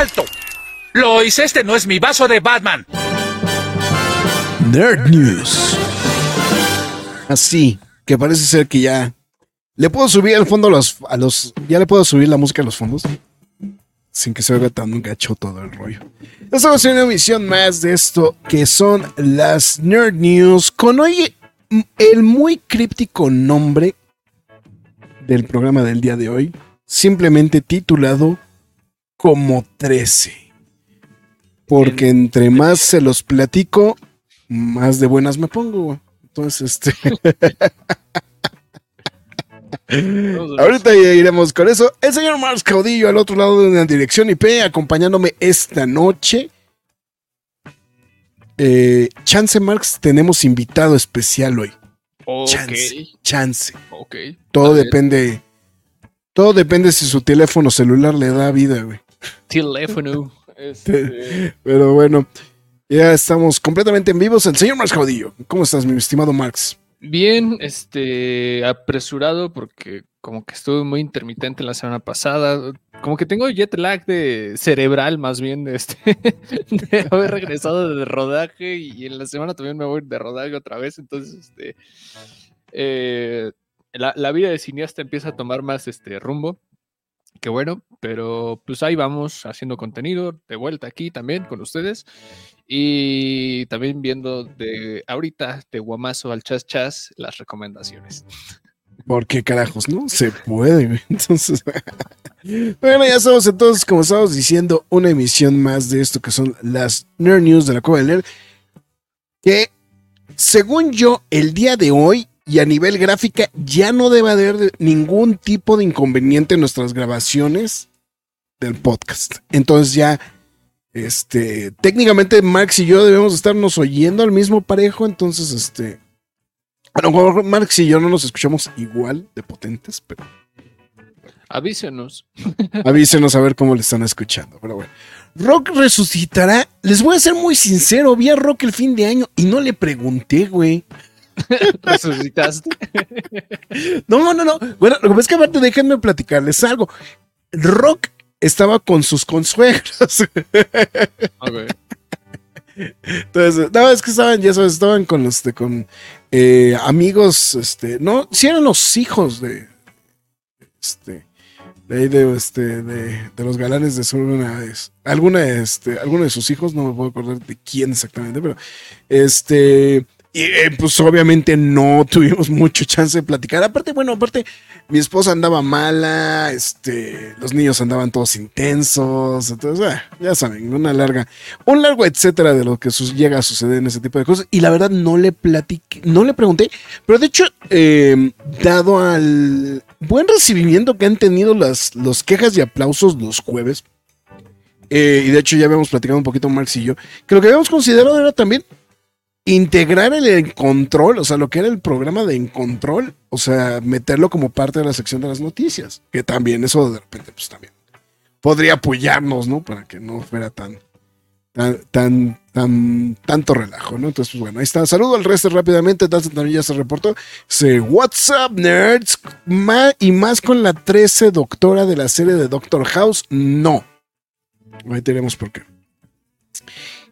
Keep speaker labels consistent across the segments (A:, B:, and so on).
A: ¡Alto! Lois, este no es mi vaso de Batman.
B: Nerd News. Así, que parece ser que ya. ¿Le puedo subir al fondo a los, a los. ¿Ya le puedo subir la música a los fondos? Sin que se vea tan gacho todo el rollo. Estamos en una emisión más de esto que son las Nerd News. Con hoy el muy críptico nombre del programa del día de hoy. Simplemente titulado como 13. Porque entre más se los platico, más de buenas me pongo, Entonces, este. Ahorita ya iremos con eso. El señor Marx Caudillo al otro lado de la dirección IP, acompañándome esta noche. Eh, Chance Marx, tenemos invitado especial hoy. Chance. Chance. Todo depende. Todo depende si su teléfono celular le da vida, güey
C: teléfono.
B: Este... Pero bueno, ya estamos completamente en vivos. El señor Marx Caudillo, ¿cómo estás, mi estimado Marx?
C: Bien, este, apresurado porque como que estuve muy intermitente la semana pasada. Como que tengo jet lag de cerebral, más bien, de, este, de haber regresado de rodaje y en la semana también me voy de rodaje otra vez. Entonces, este, eh, la, la, vida de cineasta empieza a tomar más este rumbo. Qué bueno, pero pues ahí vamos haciendo contenido de vuelta aquí también con ustedes y también viendo de ahorita de guamazo al chas chas las recomendaciones.
B: ¿Por qué carajos? No se puede. Entonces, bueno, ya estamos entonces, como estamos diciendo, una emisión más de esto que son las Nerd News de la Cueva del Nerd. Que según yo, el día de hoy y a nivel gráfica ya no debe haber ningún tipo de inconveniente en nuestras grabaciones del podcast. Entonces ya, este, técnicamente Max y yo debemos estarnos oyendo al mismo parejo, entonces, este, a lo mejor Max y yo no nos escuchamos igual de potentes, pero...
C: Avísenos.
B: Avísenos a ver cómo le están escuchando, pero bueno. Rock resucitará. Les voy a ser muy sincero, vi a Rock el fin de año y no le pregunté, güey.
C: Resucitaste.
B: no, no, no. Bueno, lo que pasa es que aparte déjenme platicarles algo. Rock estaba con sus consuegros. Entonces, no, es que estaban, ya sabes, estaban con este, con eh, amigos, este, no, si eran los hijos de, este, de de, este, de, de los galanes de sur una vez. Alguna, este, alguno de sus hijos, no me puedo acordar de quién exactamente, pero, este, y eh, pues obviamente no tuvimos mucho chance de platicar. Aparte, bueno, aparte, mi esposa andaba mala, este, los niños andaban todos intensos. Entonces, ah, ya saben, una larga, un largo etcétera de lo que llega a suceder en ese tipo de cosas. Y la verdad no le platiqué, no le pregunté, pero de hecho, em, dado al buen recibimiento que han tenido las los quejas y aplausos los jueves, eh, y de hecho ya habíamos platicado un poquito Marx y yo, que lo que habíamos considerado era también integrar el Encontrol, o sea, lo que era el programa de Encontrol, o sea, meterlo como parte de la sección de las noticias, que también eso de repente, pues también podría apoyarnos, ¿no? Para que no fuera tan, tan, tan, tan tanto relajo, ¿no? Entonces, pues bueno, ahí está. Saludo al resto rápidamente, también ya se reportó. Se, what's up, nerds? y más con la 13 doctora de la serie de Doctor House, no. Ahí tenemos por qué.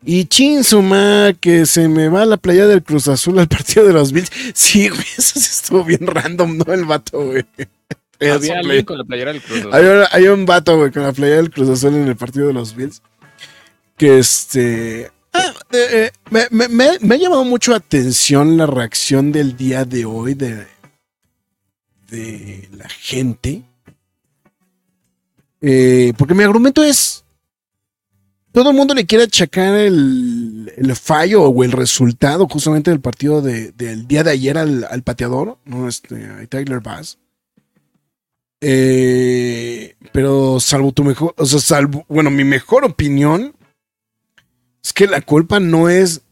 B: Y Chinsuma, que se me va a la playa del Cruz Azul al partido de los Bills. Sí, güey, eso sí estuvo bien random, ¿no? El vato, güey.
C: Había alguien con la playera del Cruz Azul.
B: Hay, un vato, güey, con la playera del Cruz Azul en el partido de los Bills. Que este. Ah, eh, eh, me, ha llamado mucho atención la reacción del día de hoy de, de la gente. Eh, porque mi argumento es todo el mundo le quiere achacar el, fallo o el resultado justamente del partido del día de ayer al, pateador, ¿no? Este, a Tyler Bass. Eh, pero salvo tu mejor, o sea, salvo, bueno, mi mejor opinión es que la culpa no es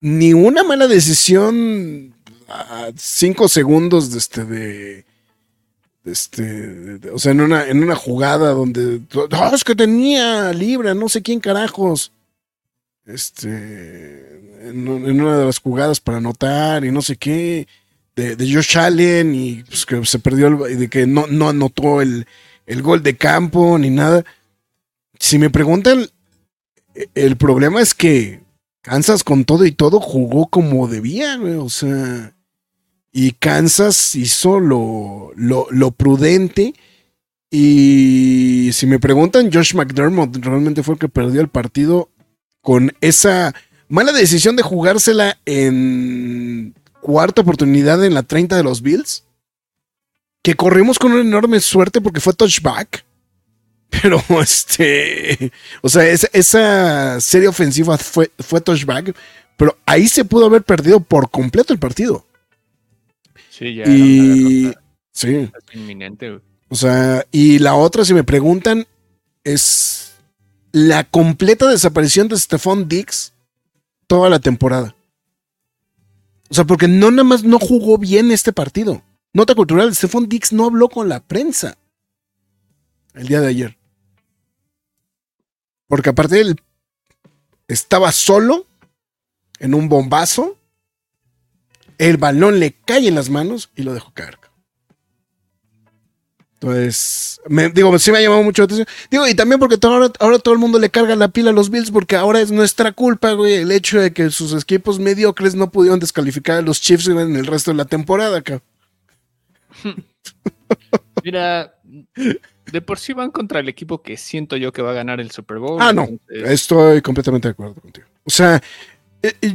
B: ni una mala decisión a cinco segundos de este de, de este, o sea, en una, en una jugada donde "Ah, es que tenía libre, no sé quién carajos. Este, en una de las jugadas para anotar y no sé qué, de, de Josh Allen y pues, que se perdió, el- y de que no, no anotó el, el gol de campo ni nada. Si me preguntan, e- el problema es que Kansas con todo y todo jugó como debía, güey, o sea, y Kansas hizo lo, lo, lo prudente. Y si me preguntan, Josh McDermott realmente fue el que perdió el partido con esa mala decisión de jugársela en cuarta oportunidad en la 30 de los Bills. Que corrimos con una enorme suerte porque fue touchback. Pero este. O sea, esa, serie ofensiva fue, fue touchback. Pero ahí se pudo haber perdido por completo el partido.
C: Sí, ya
B: Y. Sí.
C: inminente, güey.
B: O sea, y la otra, si me preguntan, es la completa desaparición de Stephon Diggs toda la temporada. O sea, porque no nada más no jugó bien este partido. Nota cultural, Stephon Diggs no habló con la prensa el día de ayer. Porque aparte él estaba solo en un bombazo. El balón le cae en las manos y lo dejó caer. Entonces, me, digo, sí me ha llamado mucho la atención. Digo, y también porque todo- ahora, ahora todo el mundo le carga la pila a los Bills porque ahora es nuestra culpa, güey, el hecho de que sus equipos mediocres no pudieron descalificar a los Chiefs güey, en el resto de la temporada, cabrón.
C: Mira, de por sí van contra el equipo que siento yo que va a ganar el Super Bowl.
B: Ah, no.
C: entonces,
B: Estoy completamente de acuerdo contigo. O sea, eh, eh,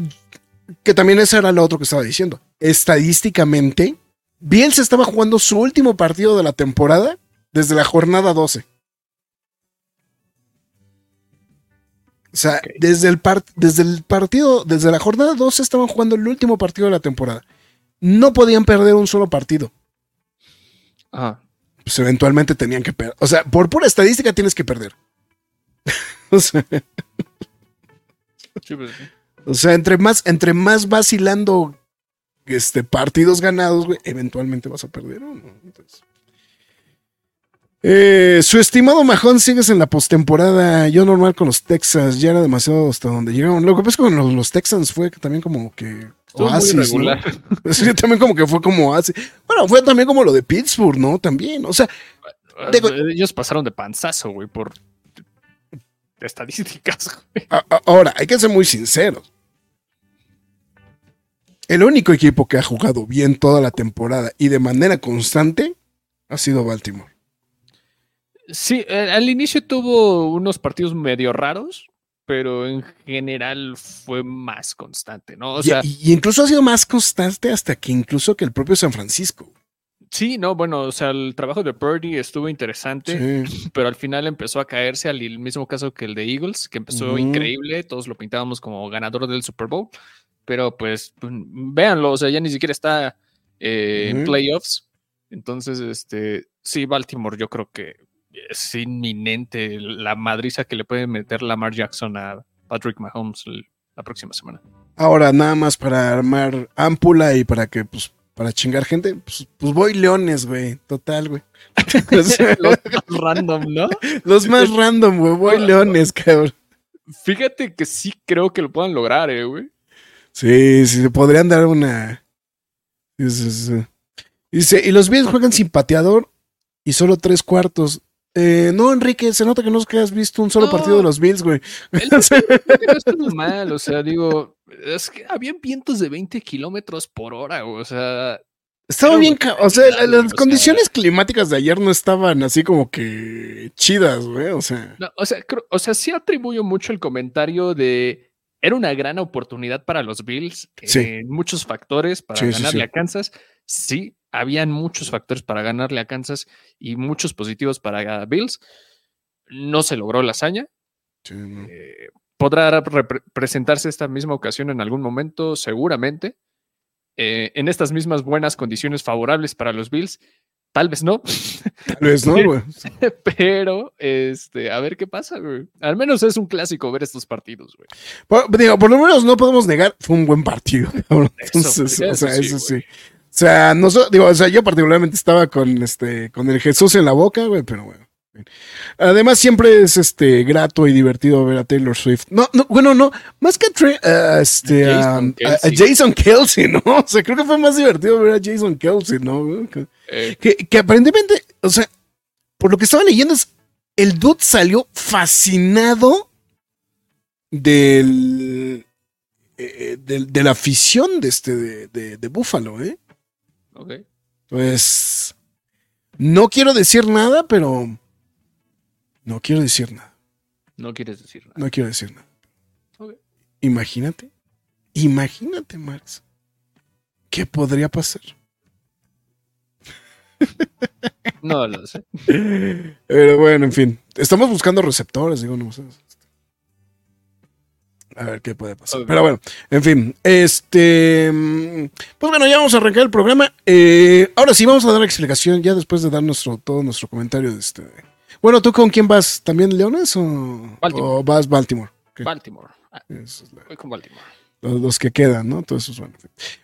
B: que también ese era lo otro que estaba diciendo. Estadísticamente, Bills estaba jugando su último partido de la temporada desde la jornada 12. O sea, desde, el desde el partido, desde la jornada 12 estaban jugando el último partido de la temporada. No podían perder un solo partido.
C: Ajá.
B: Pues eventualmente tenían que perder. O sea, por pura estadística tienes que perder. o sea,
C: Sí, pues, sí.
B: O sea, entre más, entre más vacilando este, partidos ganados, güey, eventualmente vas a perder. ¿no? Entonces, eh, su estimado Majón sigues en la postemporada. Yo normal con los Texans, ya era demasiado hasta donde llegaron. Lo que pasa con los, los Texans fue que también como que
C: muy
B: oasis. Sí, también como que fue como oasis. Bueno, fue también como lo de Pittsburgh, ¿no? También, o sea, Digo-
C: Ellos pasaron de panzazo, güey, por estadísticas, güey.
B: Ahora, hay que ser muy sinceros. El único equipo que ha jugado bien toda la temporada y de manera constante ha sido Baltimore.
C: Sí, eh, al inicio tuvo unos partidos medio raros, pero en general fue más constante, ¿no? O sea,
B: y, y incluso ha sido más constante hasta que incluso que el propio San Francisco.
C: Sí, no, bueno, o sea, el trabajo de Purdy estuvo interesante,
B: Sí.
C: pero al final empezó a caerse al mismo caso que el de Eagles, que empezó increíble, todos lo pintábamos como ganador del Super Bowl, pero pues pues, véanlo, o sea, ya ni siquiera está eh, en playoffs. Entonces, este, sí, Baltimore yo creo que es inminente la madriza que le puede meter Lamar Jackson a Patrick Mahomes la próxima semana.
B: Ahora, nada más para armar ámpula y para que, pues, para chingar gente, pues, pues voy leones, güey. Total, güey.
C: Los más random, ¿no?
B: los más random, güey. Voy leones, cabrón.
C: Fíjate que sí creo que lo puedan lograr, eh, güey.
B: Sí, sí, podrían dar una. Sí, sí, sí. Dice, y los Bills juegan sin pateador y solo tres cuartos. Eh, no, Enrique, se nota que no has visto un solo
C: No.
B: partido de los Bills, güey.
C: El no estuvo mal, o sea, digo, es que habían vientos de 20 kilómetros por hora, güey, o sea,
B: Estaba bien, o sea, las
C: sea-
B: condiciones climáticas de ayer no estaban así como que chidas, güey. O sea,
C: no, o sea, creo- o sea, sí atribuyo mucho el comentario de era una gran oportunidad para los Bills
B: Sí.
C: en muchos factores para
B: sí,
C: ganarle
B: sí.
C: a Kansas. Sí, habían muchos factores para ganarle a Kansas y muchos positivos para Bills. No se logró la hazaña.
B: sí, no.
C: Eh, ¿Podrá presentarse esta misma ocasión en algún momento? Seguramente. Eh, en estas mismas buenas condiciones favorables para los Bills, Tal vez no.
B: Tal vez no, güey.
C: Pero, este, a ver qué pasa, güey. Al menos es un clásico ver estos partidos, güey.
B: Por, digo, por lo menos no podemos negar, fue un buen partido. Entonces,
C: eso
B: o sea,
C: sí,
B: eso sí. Sea, no so- digo, o sea, yo particularmente estaba con este, con el Jesús en la boca, güey, pero bueno. Además, siempre es este grato y divertido ver a Taylor Swift. No, no, bueno, no, más que a, este, a,
C: Jason
B: a-. Jason Kelsey, ¿no? O sea, creo que fue más divertido ver a Jason Kelsey, ¿no? Que,
C: Eh,
B: que, que aparentemente, o sea, por lo que estaba leyendo, es el dude salió fascinado del, eh, del- de la afición de este de, de, de Buffalo, ¿eh?
C: Ok.
B: Pues no quiero decir nada, pero no quiero decir nada.
C: No quieres decir nada.
B: No quiero decir nada.
C: Ok.
B: Imagínate, imagínate, Max, qué podría pasar.
C: No lo sé.
B: Pero bueno, en fin, estamos buscando receptores, digo, no sé. A ver qué puede pasar. Pero bueno, en fin, este. Pues bueno, ya vamos a arrancar el programa. Eh, ahora sí, vamos a dar la explicación ya después de dar nuestro, todo nuestro comentario de este. Bueno, ¿tú con quién vas? ¿También Leones o,
C: Baltimore.
B: o vas Baltimore?
C: Baltimore. Ah,
B: esa es la-
C: voy con Baltimore.
B: los, los que quedan, ¿no? Todos esos, bueno.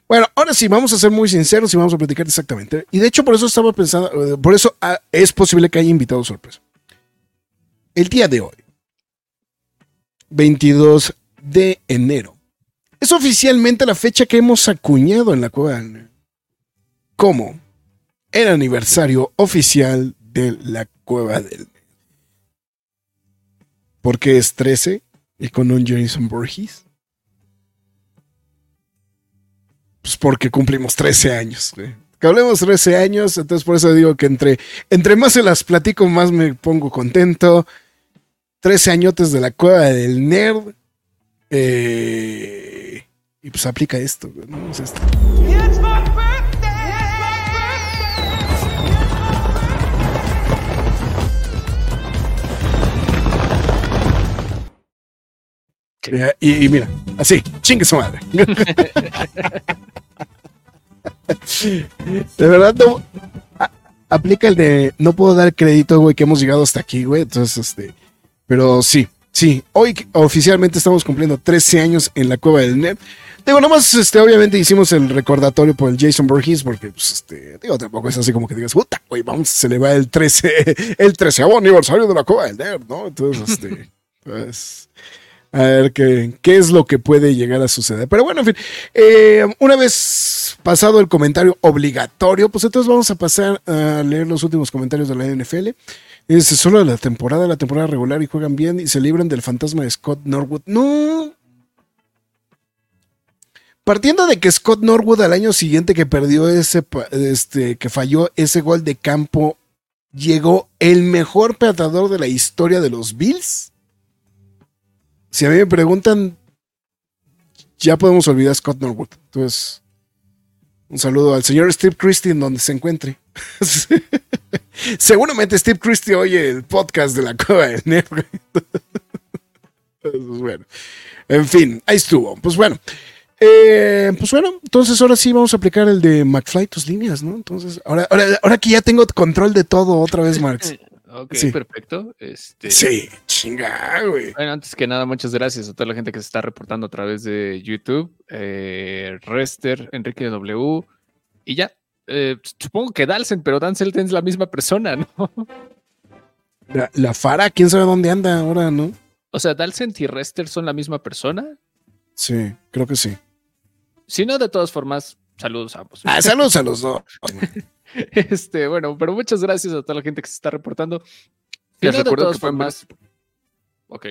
B: Bueno, ahora sí, vamos a ser muy sinceros y vamos a platicar exactamente. Y de hecho, por eso estaba pensando, eh, por eso ah, es posible que haya invitado sorpresa. El día de hoy, 22 de enero, es oficialmente la fecha que hemos acuñado en la cueva como el aniversario oficial de la cueva del Nerd. ¿Por qué es 13 y con un Jason Borges? Pues porque cumplimos 13 años, güey. Que hablemos 13 años, entonces por eso digo que entre, entre más se las platico, más me pongo contento. 13 añotes de la cueva del nerd. Eh, y pues aplica esto, ¿no? Esto- Y, y mira, así, chingue su madre. de verdad, no. a- aplica el de no puedo dar crédito, güey, que hemos llegado hasta aquí, güey. Entonces, este. Pero sí, sí. Hoy oficialmente estamos cumpliendo 13 años en la cueva del net. Digo, nomás, este, obviamente hicimos el recordatorio por el Jason Borges, porque, pues, este, digo, tampoco es así como que digas, puta, güey, vamos a celebrar el 13, el 13 aniversario de la cueva del nerd, ¿no? Entonces, este, pues, a ver qué, qué es lo que puede llegar a suceder. Pero bueno, en fin, eh, una vez pasado el comentario obligatorio, pues entonces vamos a pasar a leer los últimos comentarios de la NFL. Es solo la temporada, la temporada regular y juegan bien y se libran del fantasma de Scott Norwood. No. Partiendo de que Scott Norwood al año siguiente que perdió ese, este, que falló ese gol de campo, llegó el mejor pateador de la historia de los Bills. Si a mí me preguntan, ya podemos olvidar a Scott Norwood. Entonces, un saludo al señor Steve Christie en donde se encuentre. Seguramente Steve Christie oye el podcast de la Cueva del Nerd. bueno, en fin, ahí estuvo. Pues bueno, eh, pues bueno, entonces ahora sí vamos a aplicar el de McFly tus líneas, ¿no? Entonces, ahora, ahora, ahora que ya tengo control de todo otra vez, Marx.
C: Ok,
B: Sí.
C: perfecto. Este,
B: Sí, chinga, güey.
C: Bueno, antes que nada, muchas gracias a toda la gente que se está reportando a través de YouTube. eh, Rester, Enrique W. Y ya. Eh, supongo que Dalsen, pero Dalsen es la misma persona, ¿no?
B: La, la Fara, quién sabe dónde anda ahora, ¿no?
C: O sea, Dalsen y Rester son la misma persona.
B: Sí, creo que sí.
C: Si no, de todas formas, saludos a ambos.
B: Ah, saludos a los dos.
C: Este, bueno, pero muchas gracias a toda la gente que se está reportando. Si
D: Les
C: no, de
D: recuerdo
C: todas
D: que pueden
C: formas. Ok.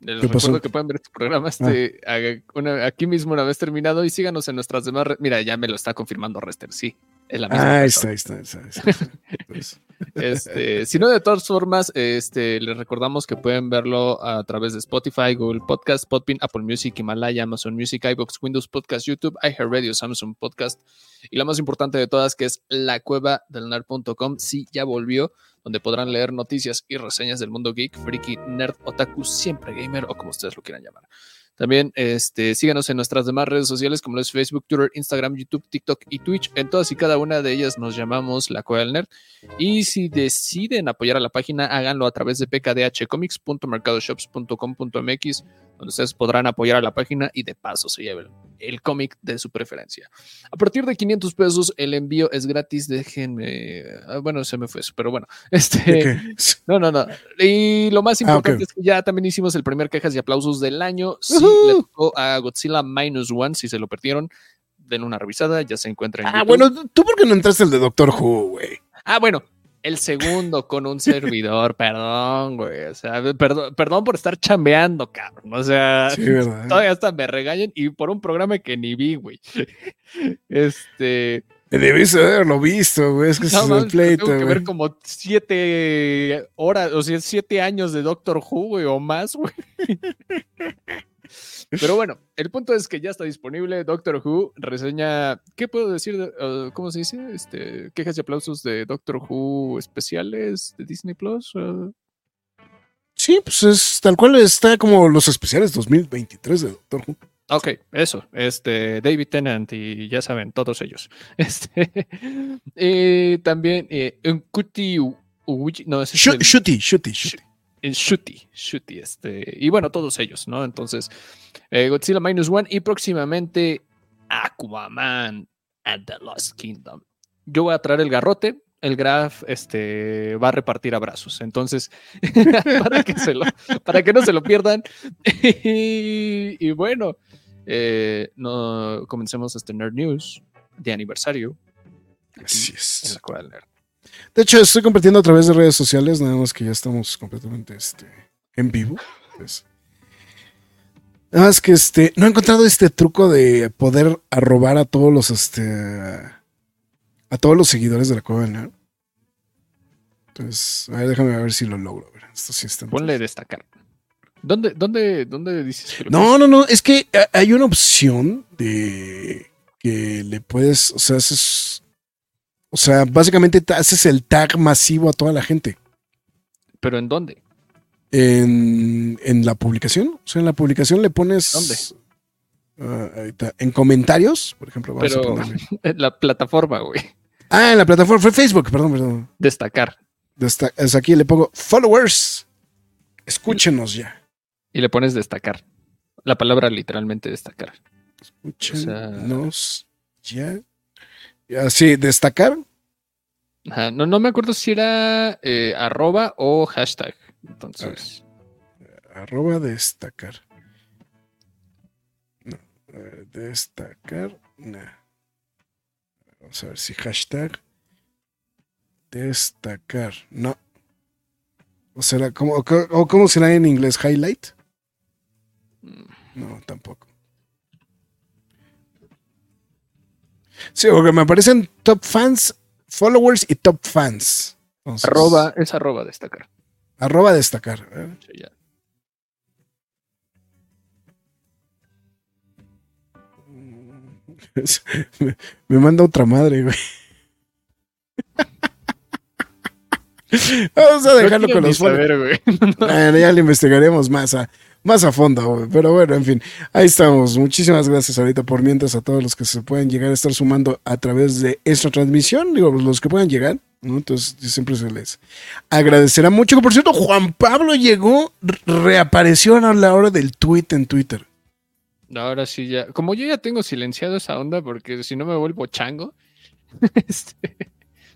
C: Les
B: ¿Qué pasó?
C: recuerdo que pueden ver este programa este, haga- una- aquí mismo una vez terminado y síganos en nuestras demás. Mira, ya me lo está confirmando Rester, sí. Es la misma.
B: Ah, está, ahí está, está.
C: Este, si no, de todas formas, este, les recordamos que pueden verlo a través de Spotify, Google Podcast, Podbean, Apple Music, Himalaya, Amazon Music, iBox, Windows Podcast, YouTube, iHeartRadio, Samsung Podcast y la más importante de todas que es la cueva del nerd.com. Sí, ya volvió, donde podrán leer noticias y reseñas del mundo geek, freaky, nerd, otaku, siempre gamer o como ustedes lo quieran llamar. También este, síganos en nuestras demás redes sociales como es Facebook, Twitter, Instagram, YouTube, TikTok y Twitch. En todas y cada una de ellas nos llamamos La Cueva del Nerd. Y si deciden apoyar a la página, háganlo a través de pkdhcomics.mercadoshops.com.mx, donde ustedes podrán apoyar a la página y de paso se lleven el cómic de su preferencia. A partir de 500 pesos, el envío es gratis. Déjenme. ah, Bueno, se me fue eso, pero bueno. Este, no, no, no. Y lo más
B: Ah,
C: importante es que ya también hicimos el primer quejas y aplausos del año. Sí, le tocó a Godzilla Minus One. Si se lo perdieron, denle una revisada. Ya se encuentra en
B: Ah,
C: YouTube.
B: bueno, ¿tú por qué no entraste el de Doctor Who, güey?
C: Ah, bueno. El segundo con un servidor, perdón, güey. O sea, perdón, perdón por estar chambeando, cabrón. O sea, todavía hasta me regañan y por un programa que ni vi, güey. Este.
B: Debiste haberlo visto, güey. Es que
C: No,
B: es el pleito,
C: tengo que ver
B: güey.
C: como siete horas, o sea, siete años de Doctor Who, güey, o más, güey. Pero bueno, el punto es que ya está disponible Doctor Who, reseña, ¿qué puedo decir? de- eh, ¿Cómo se dice? Este, quejas y aplausos de Doctor Who especiales de Disney Plus. eh,
B: Sí, pues es tal cual está como los especiales 2023 de Doctor Who.
C: Ok, eso, este, David Tennant y ya saben, todos ellos. Este, eh, también, eh, Nkuti U- Uji- no, es
B: Shu-
C: el-
B: Shooty, Shooty, Shooty.
C: En Shooty, Shooty, este, y bueno, todos ellos, ¿no? Entonces, eh, Godzilla Minus One y próximamente Aquaman and the Lost Kingdom. Yo voy a traer el garrote, el Graf este, va a repartir abrazos, entonces, para, que se lo- para que no se lo pierdan. y, y bueno, eh, no, comencemos este Nerd News de aniversario.
B: Así
C: en
B: es.
C: la.
B: De hecho, estoy compartiendo a través de redes sociales, nada más que ya estamos completamente este, en vivo. pues. Nada más que este, no he encontrado este truco de poder arrobar a todos los este a todos los seguidores de la cueva Nerd. Entonces, a ver, déjame ver si lo logro. A ver, estos instantes.
C: Ponle destacar. ¿Dónde, dónde, dónde dices que lo
B: No, no, no, es que eh, hay una opción de que le puedes, o sea, haces, o sea, básicamente te haces el tag masivo a toda la gente
C: ¿Pero en dónde?
B: en, en la publicación. O sea, en la publicación le pones.
C: ¿Dónde?
B: Ah, ahí está. En comentarios, por ejemplo, vamos
C: Pero-
B: a.
C: En la plataforma, güey.
B: Ah, en la plataforma, fue Facebook, perdón, perdón.
C: Destacar.
B: Desta- es aquí le pongo followers. Escúchenos ya.
C: Y le pones destacar. La palabra literalmente destacar.
B: Escúchenos ya. Así, destacar.
C: Ajá, No, no me acuerdo si era eh, arroba o hashtag. Entonces,
B: Arroba destacar. No. destacar. No. Vamos a ver si hashtag. Destacar. No. ¿O será cómo, o o cómo será en inglés? Highlight.
C: mm,
B: No, tampoco. Sí, porque me aparecen top fans, followers y top fans. Entonces,
C: arroba, es arroba destacar.
B: Arroba destacar. ¿eh?
C: Sí, ya.
B: me, me manda otra madre, güey. Vamos a dejarlo
C: No
B: con los
C: saber, güey.
B: Ya lo investigaremos más a, más a fondo, güey. pero bueno, en fin, ahí estamos. Muchísimas gracias ahorita por mientras a todos los que se pueden llegar a estar sumando a través de esta transmisión, digo, los que puedan llegar, ¿no? Entonces siempre se les agradecerá mucho. Por cierto, Juan Pablo llegó, re- reapareció a la hora del tweet en Twitter.
C: Ahora sí ya. Como yo ya tengo silenciado esa onda porque si no me vuelvo chango. este,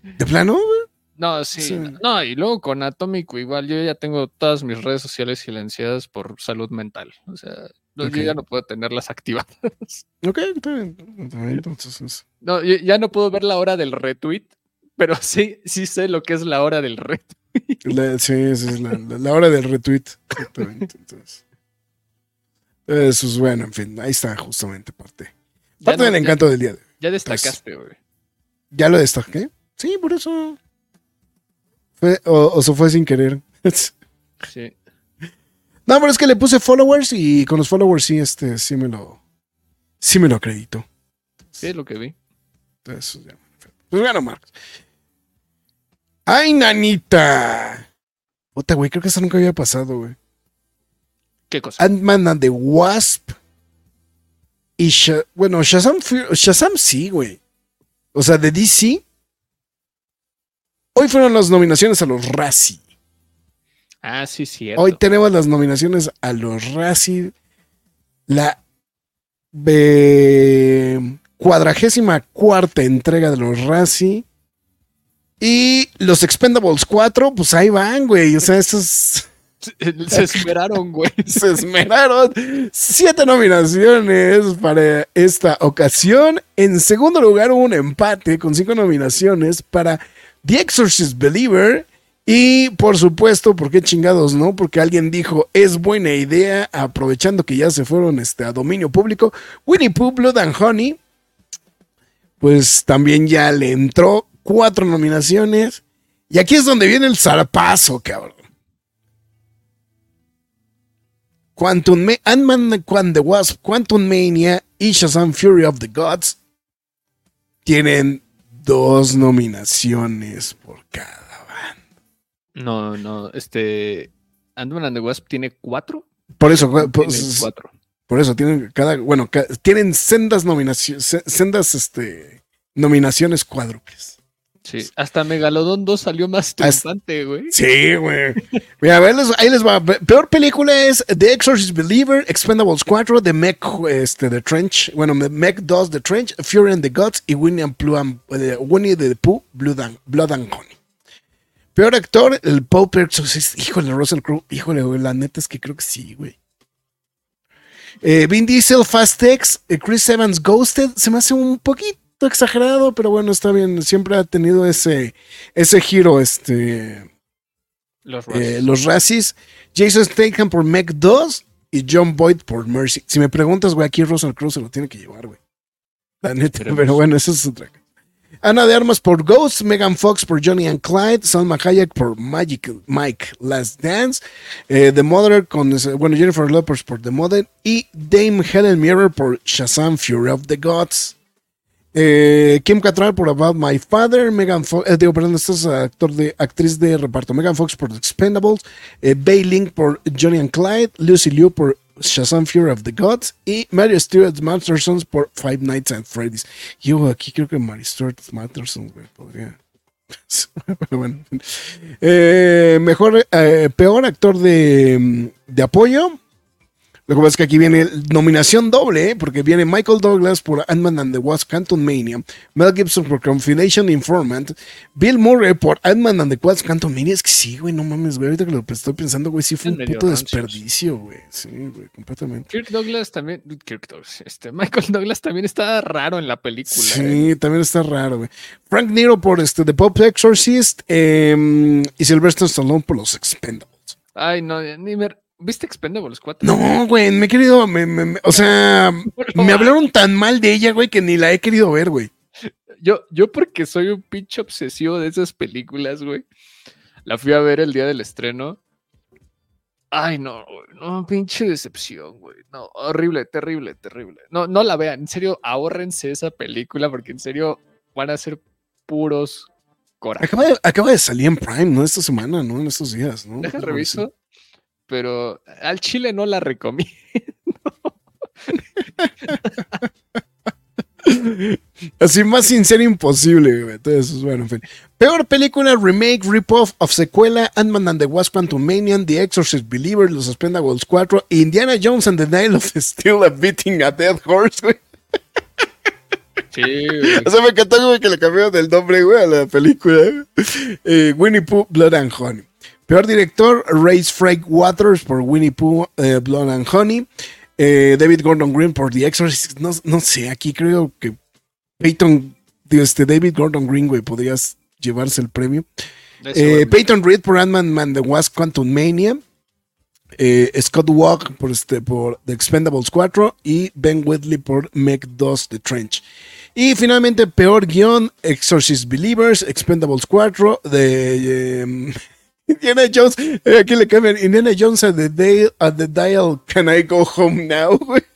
B: ¿De plano? güey?
C: No, sí,
B: Sí.
C: No, y luego con Atómico igual, yo ya tengo todas mis redes sociales silenciadas por salud mental. O sea, yo ya no puedo tenerlas activadas.
B: Ok, está bien. Entonces, es-
C: No, yo ya no puedo ver la hora del retweet, pero sí, sí sé lo que es la hora del retweet.
B: La- sí, esa es la, la- la hora del retweet. Exactamente. Entonces, eso es bueno, en fin, ahí está justamente parte. Parte
C: no-
B: del
C: ya-
B: encanto del día. de hoy.
C: ya destacaste, güey.
B: ¿Ya lo destaqué? Sí, por eso. Fue, o, o se fue sin querer.
C: Sí.
B: no, pero es que le puse followers y con los followers sí, este, sí me lo, sí me lo acredito.
C: Sí, es lo que vi.
B: Entonces, ya, pues bueno, Marcos. ¡Ay, nanita! Puta, güey, creo que eso nunca había pasado, güey.
C: ¿Qué cosa?
B: Ant-Man and the Wasp. Y Sha- bueno, Shazam, Shazam sí, güey. O sea, de DC. Hoy fueron las nominaciones a los Razzie.
C: Ah, sí, cierto.
B: Hoy tenemos las nominaciones a los Razzie. La cuadragésima cuarta entrega de los Razzie. Y los Expendables 4, pues ahí van, güey. O sea, esos
C: Se esperaron, güey.
B: se esmeraron. Siete nominaciones para esta ocasión. En segundo lugar, hubo un empate con cinco nominaciones para The Exorcist Believer. Y por supuesto, ¿por qué chingados no? Porque alguien dijo, es buena idea, aprovechando que ya se fueron este, a dominio público, Winnie Pooh, Blood and Honey, pues también ya le entró cuatro nominaciones. Y aquí es donde viene el zarpazo, cabrón. Quantum Ma- Ant-Man and the Wasp, Quantum Mania y Shazam Fury of the Gods tienen dos nominaciones por cada.
C: No, no, este. Ant-Man and the Wasp tiene cuatro.
B: Por eso,
C: Tiene
B: pues,
C: cuatro.
B: por eso tienen cada, bueno, tienen sendas nominaciones, sendas este, nominaciones cuádruples.
C: Sí, hasta Megalodon 2 salió más triunfante, güey.
B: Sí, güey. Mira, a ver, ahí les va. Pe- Peor película es The Exorcist Believer, Expendables 4, The Mech, este, The Trench, bueno, Mech 2, The Trench, Fury and the Gods y Winnie, and Pooh, eh, Winnie the Pooh, Blood and, Blood and Honey. Peor actor, el Pope Exorcist. Híjole, Russell Crowe. Híjole, güey, la neta es que creo que sí, güey. Eh, Vin Diesel, Fast X, eh, Chris Evans, Ghosted. Se me hace un poquito exagerado, pero bueno, está bien. Siempre ha tenido ese, ese giro, este,
C: Los
B: eh,
C: Razzies.
B: los Razzies. Jason Statham por Mech 2 y John Boyd por Mercy. Si me preguntas, güey, aquí Russell Crowe se lo tiene que llevar, güey. La neta, pero bueno, eso es otra cosa. Ana de Armas por Ghost, Megan Fox por Johnny and Clyde, Salma Hayek por Magic Mike Last Dance, eh, The Mother con, bueno, Jennifer Lopez por The Mother y Dame Helen Mirror por Shazam Fury of the Gods. Eh, Kim Cattrall por About My Father, Megan Fox, eh, digo, perdón, esta es actor de, actriz de reparto, Megan Fox por The Expendables, eh, Bay Link por Johnny and Clyde, Lucy Liu por Shazam Fury of the Gods y Mary Stuart Masterson por Five Nights at Freddy's. Yo aquí creo que Mary Stuart Masterson, podría. Eh, mejor, eh, peor actor de, de apoyo. Lo que pasa es que aquí viene nominación doble, ¿eh? porque viene Michael Douglas por Ant-Man and the Wasp Canton Mania, Mel Gibson por Confidential Informant, Bill Murray por Ant-Man and the Wasp Canton Mania. Es que sí, güey, no mames, güey. Ahorita que lo estoy pensando, güey, sí fue un puto
C: ranchos.
B: desperdicio, güey. Sí, güey, completamente.
C: Kirk Douglas también. Kirk Douglas, este, Michael Douglas también está raro en la película.
B: Sí,
C: eh.
B: también está raro, güey. Frank Nero por este The Pope Exorcist eh, y Sylvester Stallone por los Expendables.
C: Ay, no, ni me. ¿Viste Expendables 4?
B: No, güey, me he querido, me- me- me- o sea, me hablaron tan mal de ella, güey, que ni la he querido ver, güey.
C: Yo, yo porque soy un pinche obsesivo de esas películas, güey. La fui a ver el día del estreno. Ay, no, no, pinche decepción, güey. No, horrible, terrible, terrible. No, no la vean, en serio, ahórrense esa película porque en serio van a ser puros corajes.
B: Acaba de, acaba de salir en Prime, ¿no? Esta semana, ¿no? En estos días, ¿no?
C: Deja reviso, pero al chile no la recomiendo.
B: Así más sincero imposible, güey. Entonces, bueno, en fin. Peor película, remake, rip-off of secuela, Ant-Man and the Wasp Quantumanian, The Exorcist Believer, Los Expendables 4, Indiana Jones and the Nile of Steel, a Beating a Dead Horse, güey.
C: Sí, güey.
B: O sea, me encantó, güey, que le cambiaron el nombre, güey, a la película. Eh, Winnie Pooh, Blood and Honey. Peor director, Race Frank Waters por Winnie Pooh, eh, Blood and Honey. Eh, David Gordon Green por The Exorcist. No, no sé, aquí creo que Peyton, este, David Gordon Green, güey, podrías llevarse el premio. Eh. Peyton Reed por Ant-Man and the Wasp Quantum Mania. Eh, Scott Walk por, este, por The Expendables 4 y Ben Whitley por Meg 2 The Trench. Y finalmente, peor guion, Exorcist Believers, Expendables 4, de em, Indiana Jones, eh, aquí le cambian, Indiana Jones at the, dial, at the dial, can I go home now? güey?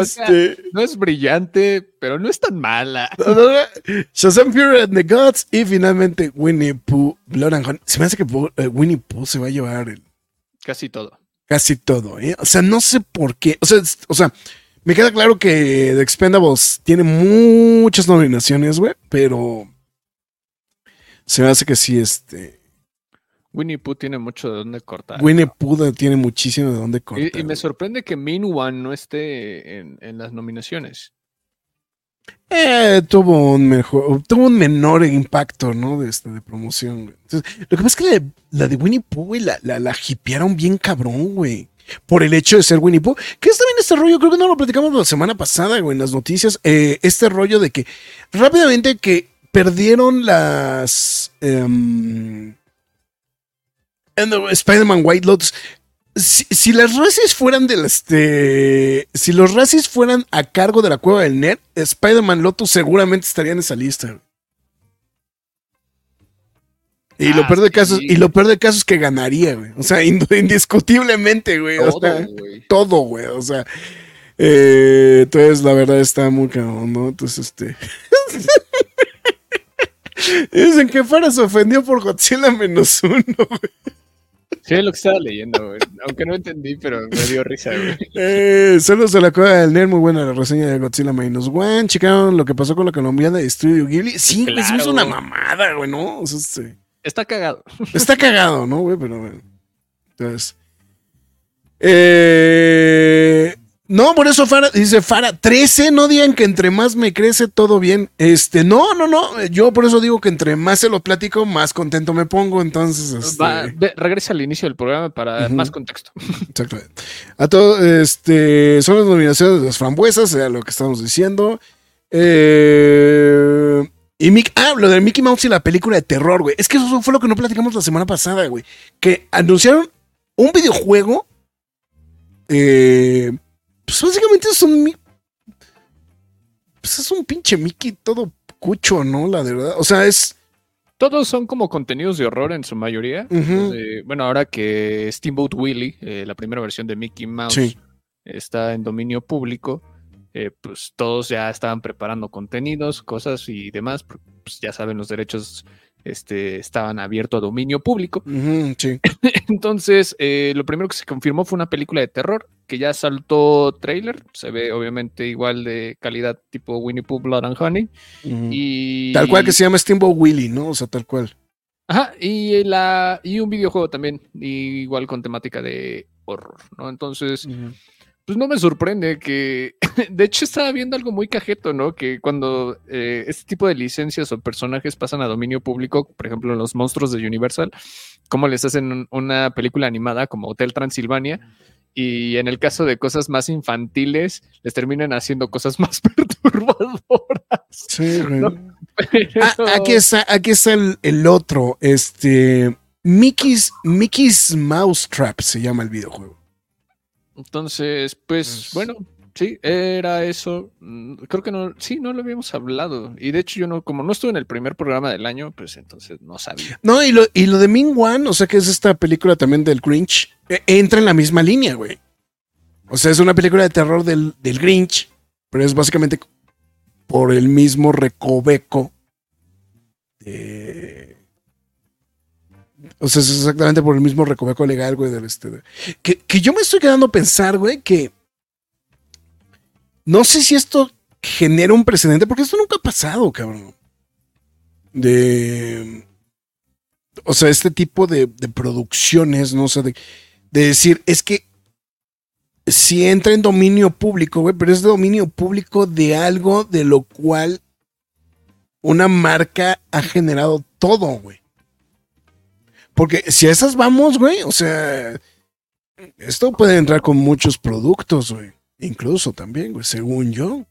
C: O sea,
B: este,
C: no es brillante, pero no es tan mala.
B: Shazam Fury and the Gods y finalmente Winnie Pooh, Blood and Honey. Se me hace que eh, Winnie Pooh se va a llevar el,
C: Casi todo.
B: Casi todo, ¿eh? O sea, no sé por qué. O sea, es- o sea, me queda claro que The Expendables tiene muchas nominaciones, güey, pero se me hace que sí, este.
C: Winnie Pooh tiene mucho de dónde cortar.
B: Winnie Pooh tiene muchísimo de dónde cortar.
C: Y, y me sorprende que Min Wan no esté en, en las nominaciones.
B: Eh, tuvo un mejor, tuvo un menor impacto, ¿no? De, este, de promoción, güey. Entonces, lo que pasa es que la, la de Winnie Pooh, güey, la, la, la hipearon bien cabrón, güey. Por el hecho de ser Winnie Pooh. Que es también este rollo, creo que no lo platicamos la semana pasada, güey, en las noticias. eh, este rollo de que rápidamente que perdieron las. em, Spider-Man White Lotus. Si, si las racis fueran del este. Si los racis fueran a cargo de la cueva del Nerd, Spider-Man Lotus seguramente estaría en esa lista. güey. Y lo
C: Ah,
B: peor de casos,
C: sí.
B: y lo peor de casos es que ganaría, güey. O sea, ind- indiscutiblemente, güey. o
C: Todo,
B: sea,
C: güey.
B: todo, güey. O sea, eh, entonces la verdad está muy cabrón, ¿no? Entonces, este. Dicen que Fara se ofendió por Godzilla menos uno, güey.
C: Sí, es lo que estaba leyendo, güey. Aunque no entendí, pero me dio risa, güey.
B: Eh, saludos a la cueva del Nerd, muy buena la reseña de Godzilla Minus One. Checaron lo que pasó con la colombiana de Studio Ghibli. Sí, me hizo una
C: Claro.
B: mamada, güey, ¿no? O sea,
C: Está cagado.
B: está cagado, ¿no, güey? Pero bueno. Entonces. Eh, no, por eso Fara, dice Fara, 13, no digan que entre más me crece todo bien. Este, no, no, no. Yo por eso digo que entre más se lo platico, más contento me pongo. Entonces, este,
C: Va, ve- regresa al inicio del programa para
B: Ujú.
C: más contexto.
B: Exactamente. A todo, este, son las nominaciones de las frambuesas, era lo que estamos diciendo. Eh, y Mick, ah, lo de Mickey Mouse y la película de terror, güey. Es que eso fue lo que no platicamos la semana pasada, güey. Que anunciaron un videojuego. eh, pues básicamente es un. Pues es un pinche Mickey todo cucho, ¿no? La verdad. O sea, es.
C: Todos son como contenidos de horror en su mayoría. Eh, bueno, ahora que Steamboat Willie, eh, la primera versión de Mickey Mouse,
B: Sí.
C: está en dominio público, eh, pues todos ya estaban preparando contenidos, cosas y demás. Pues ya saben, los derechos este, estaban abiertos a dominio público.
B: Sí.
C: Entonces, eh, lo primero que se confirmó fue una película de terror que ya saltó trailer. Se ve obviamente igual de calidad tipo Winnie Pooh, Blood and Honey. Y
B: Tal cual que se llama Steamboat Willie, ¿no? O sea, tal cual.
C: Ajá, y, la, y un videojuego también, igual con temática de horror, ¿no? Entonces, pues no me sorprende que, de hecho estaba viendo algo muy cajeto, ¿no? Que cuando eh, este tipo de licencias o personajes pasan a dominio público, por ejemplo, los monstruos de Universal, como les hacen un- una película animada como Hotel Transilvania, y en el caso de cosas más infantiles, les terminan haciendo cosas más perturbadoras.
B: Sí, Ah, aquí está, aquí está el, el otro. Este. Mickey's, Mickey's Mousetrap se llama el videojuego.
C: Entonces, pues
B: Pues-
C: bueno, sí, era eso. Mm, Creo que no, sí, no lo habíamos hablado. Y de hecho, yo no, como no estuve en el primer programa del año, pues entonces no sabía.
B: No, y lo, y lo de Ming Wan, o sea que es esta película también del Grinch, eh, entra en la misma línea, güey. O sea, es una película de terror del, del Grinch, pero es básicamente por el mismo recoveco. de- O sea, es exactamente por el mismo recoveco legal, güey, del este. Que, que yo me estoy quedando a pensar, güey, que. No sé si esto genera un precedente, porque esto nunca ha pasado, cabrón. De. O sea, este tipo de, de producciones, no sé, de, de decir, es que si entra en dominio público, güey, pero es dominio público de algo de lo cual una marca ha generado todo, güey. Porque si a esas vamos, güey, o sea, esto puede entrar con muchos productos, güey. Incluso también, güey, según yo.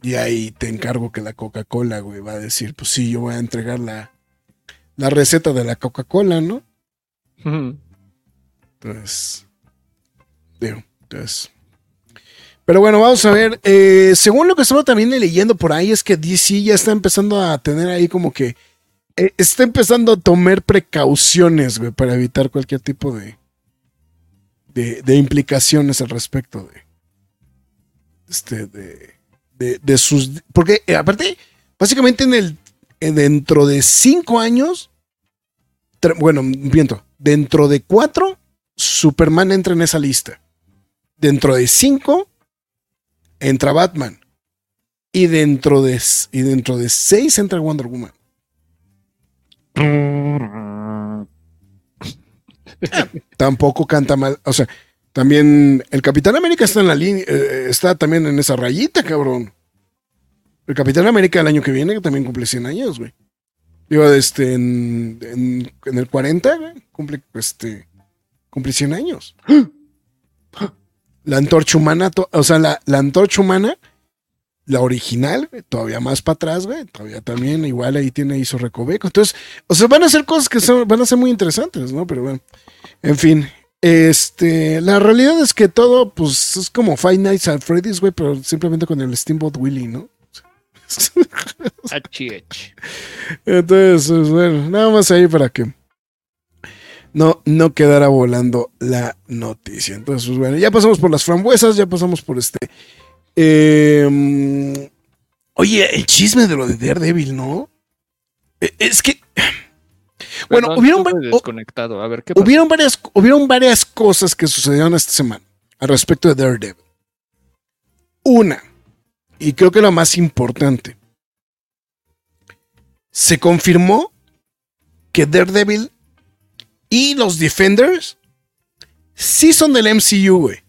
B: Y ahí te encargo que la Coca-Cola, güey, va a decir, pues sí, yo voy a entregar la, la receta de la Coca-Cola, ¿no? Entonces, digo, entonces. Pero bueno, vamos a ver. eh, según lo que estaba también leyendo por ahí, es que DC ya está empezando a tener ahí como que. Eh, está empezando a tomar precauciones, güey, para evitar cualquier tipo de. de, implicaciones al respecto de. Este, de. de, sus. Porque, eh, aparte, básicamente en el. en dentro de cinco años. Bueno, miento. dentro de cuatro, Superman entra en esa lista. Dentro de cinco, entra Batman. Y dentro de, y dentro de seis entra Wonder Woman. Tampoco canta mal. O sea, también el Capitán América está en la línea, eh, está también en esa rayita, cabrón. El Capitán América el año que viene también cumple 100 años, güey. Digo, este, en, en, en el 40, güey, cumple, este, cumple 100 años. La antorcha humana, o sea, la, la antorcha humana, la original, güey, todavía más para atrás, güey, todavía también, igual ahí tiene ahí su recoveco. Entonces, o sea, van a ser cosas que son, van a ser muy interesantes, ¿no? Pero bueno, en fin. Este, la realidad es que todo, pues, es como Five Nights at Freddy's, güey, pero simplemente con el Steamboat Willie, ¿no? Entonces, pues, bueno, nada más ahí para que no, no quedara volando la noticia. Entonces, pues bueno, ya pasamos por las frambuesas, ya pasamos por este. Eh, oye, el chisme de lo de Daredevil, ¿no? Eh, Es que. Bueno,
C: Perdón,
B: hubieron,
C: desconectado. A ver, ¿qué pasó?
B: hubieron, varias, hubieron varias cosas que sucedieron esta semana al respecto de Daredevil. Una, y creo que la más importante, se confirmó que Daredevil y los Defenders sí son del MCU, güey.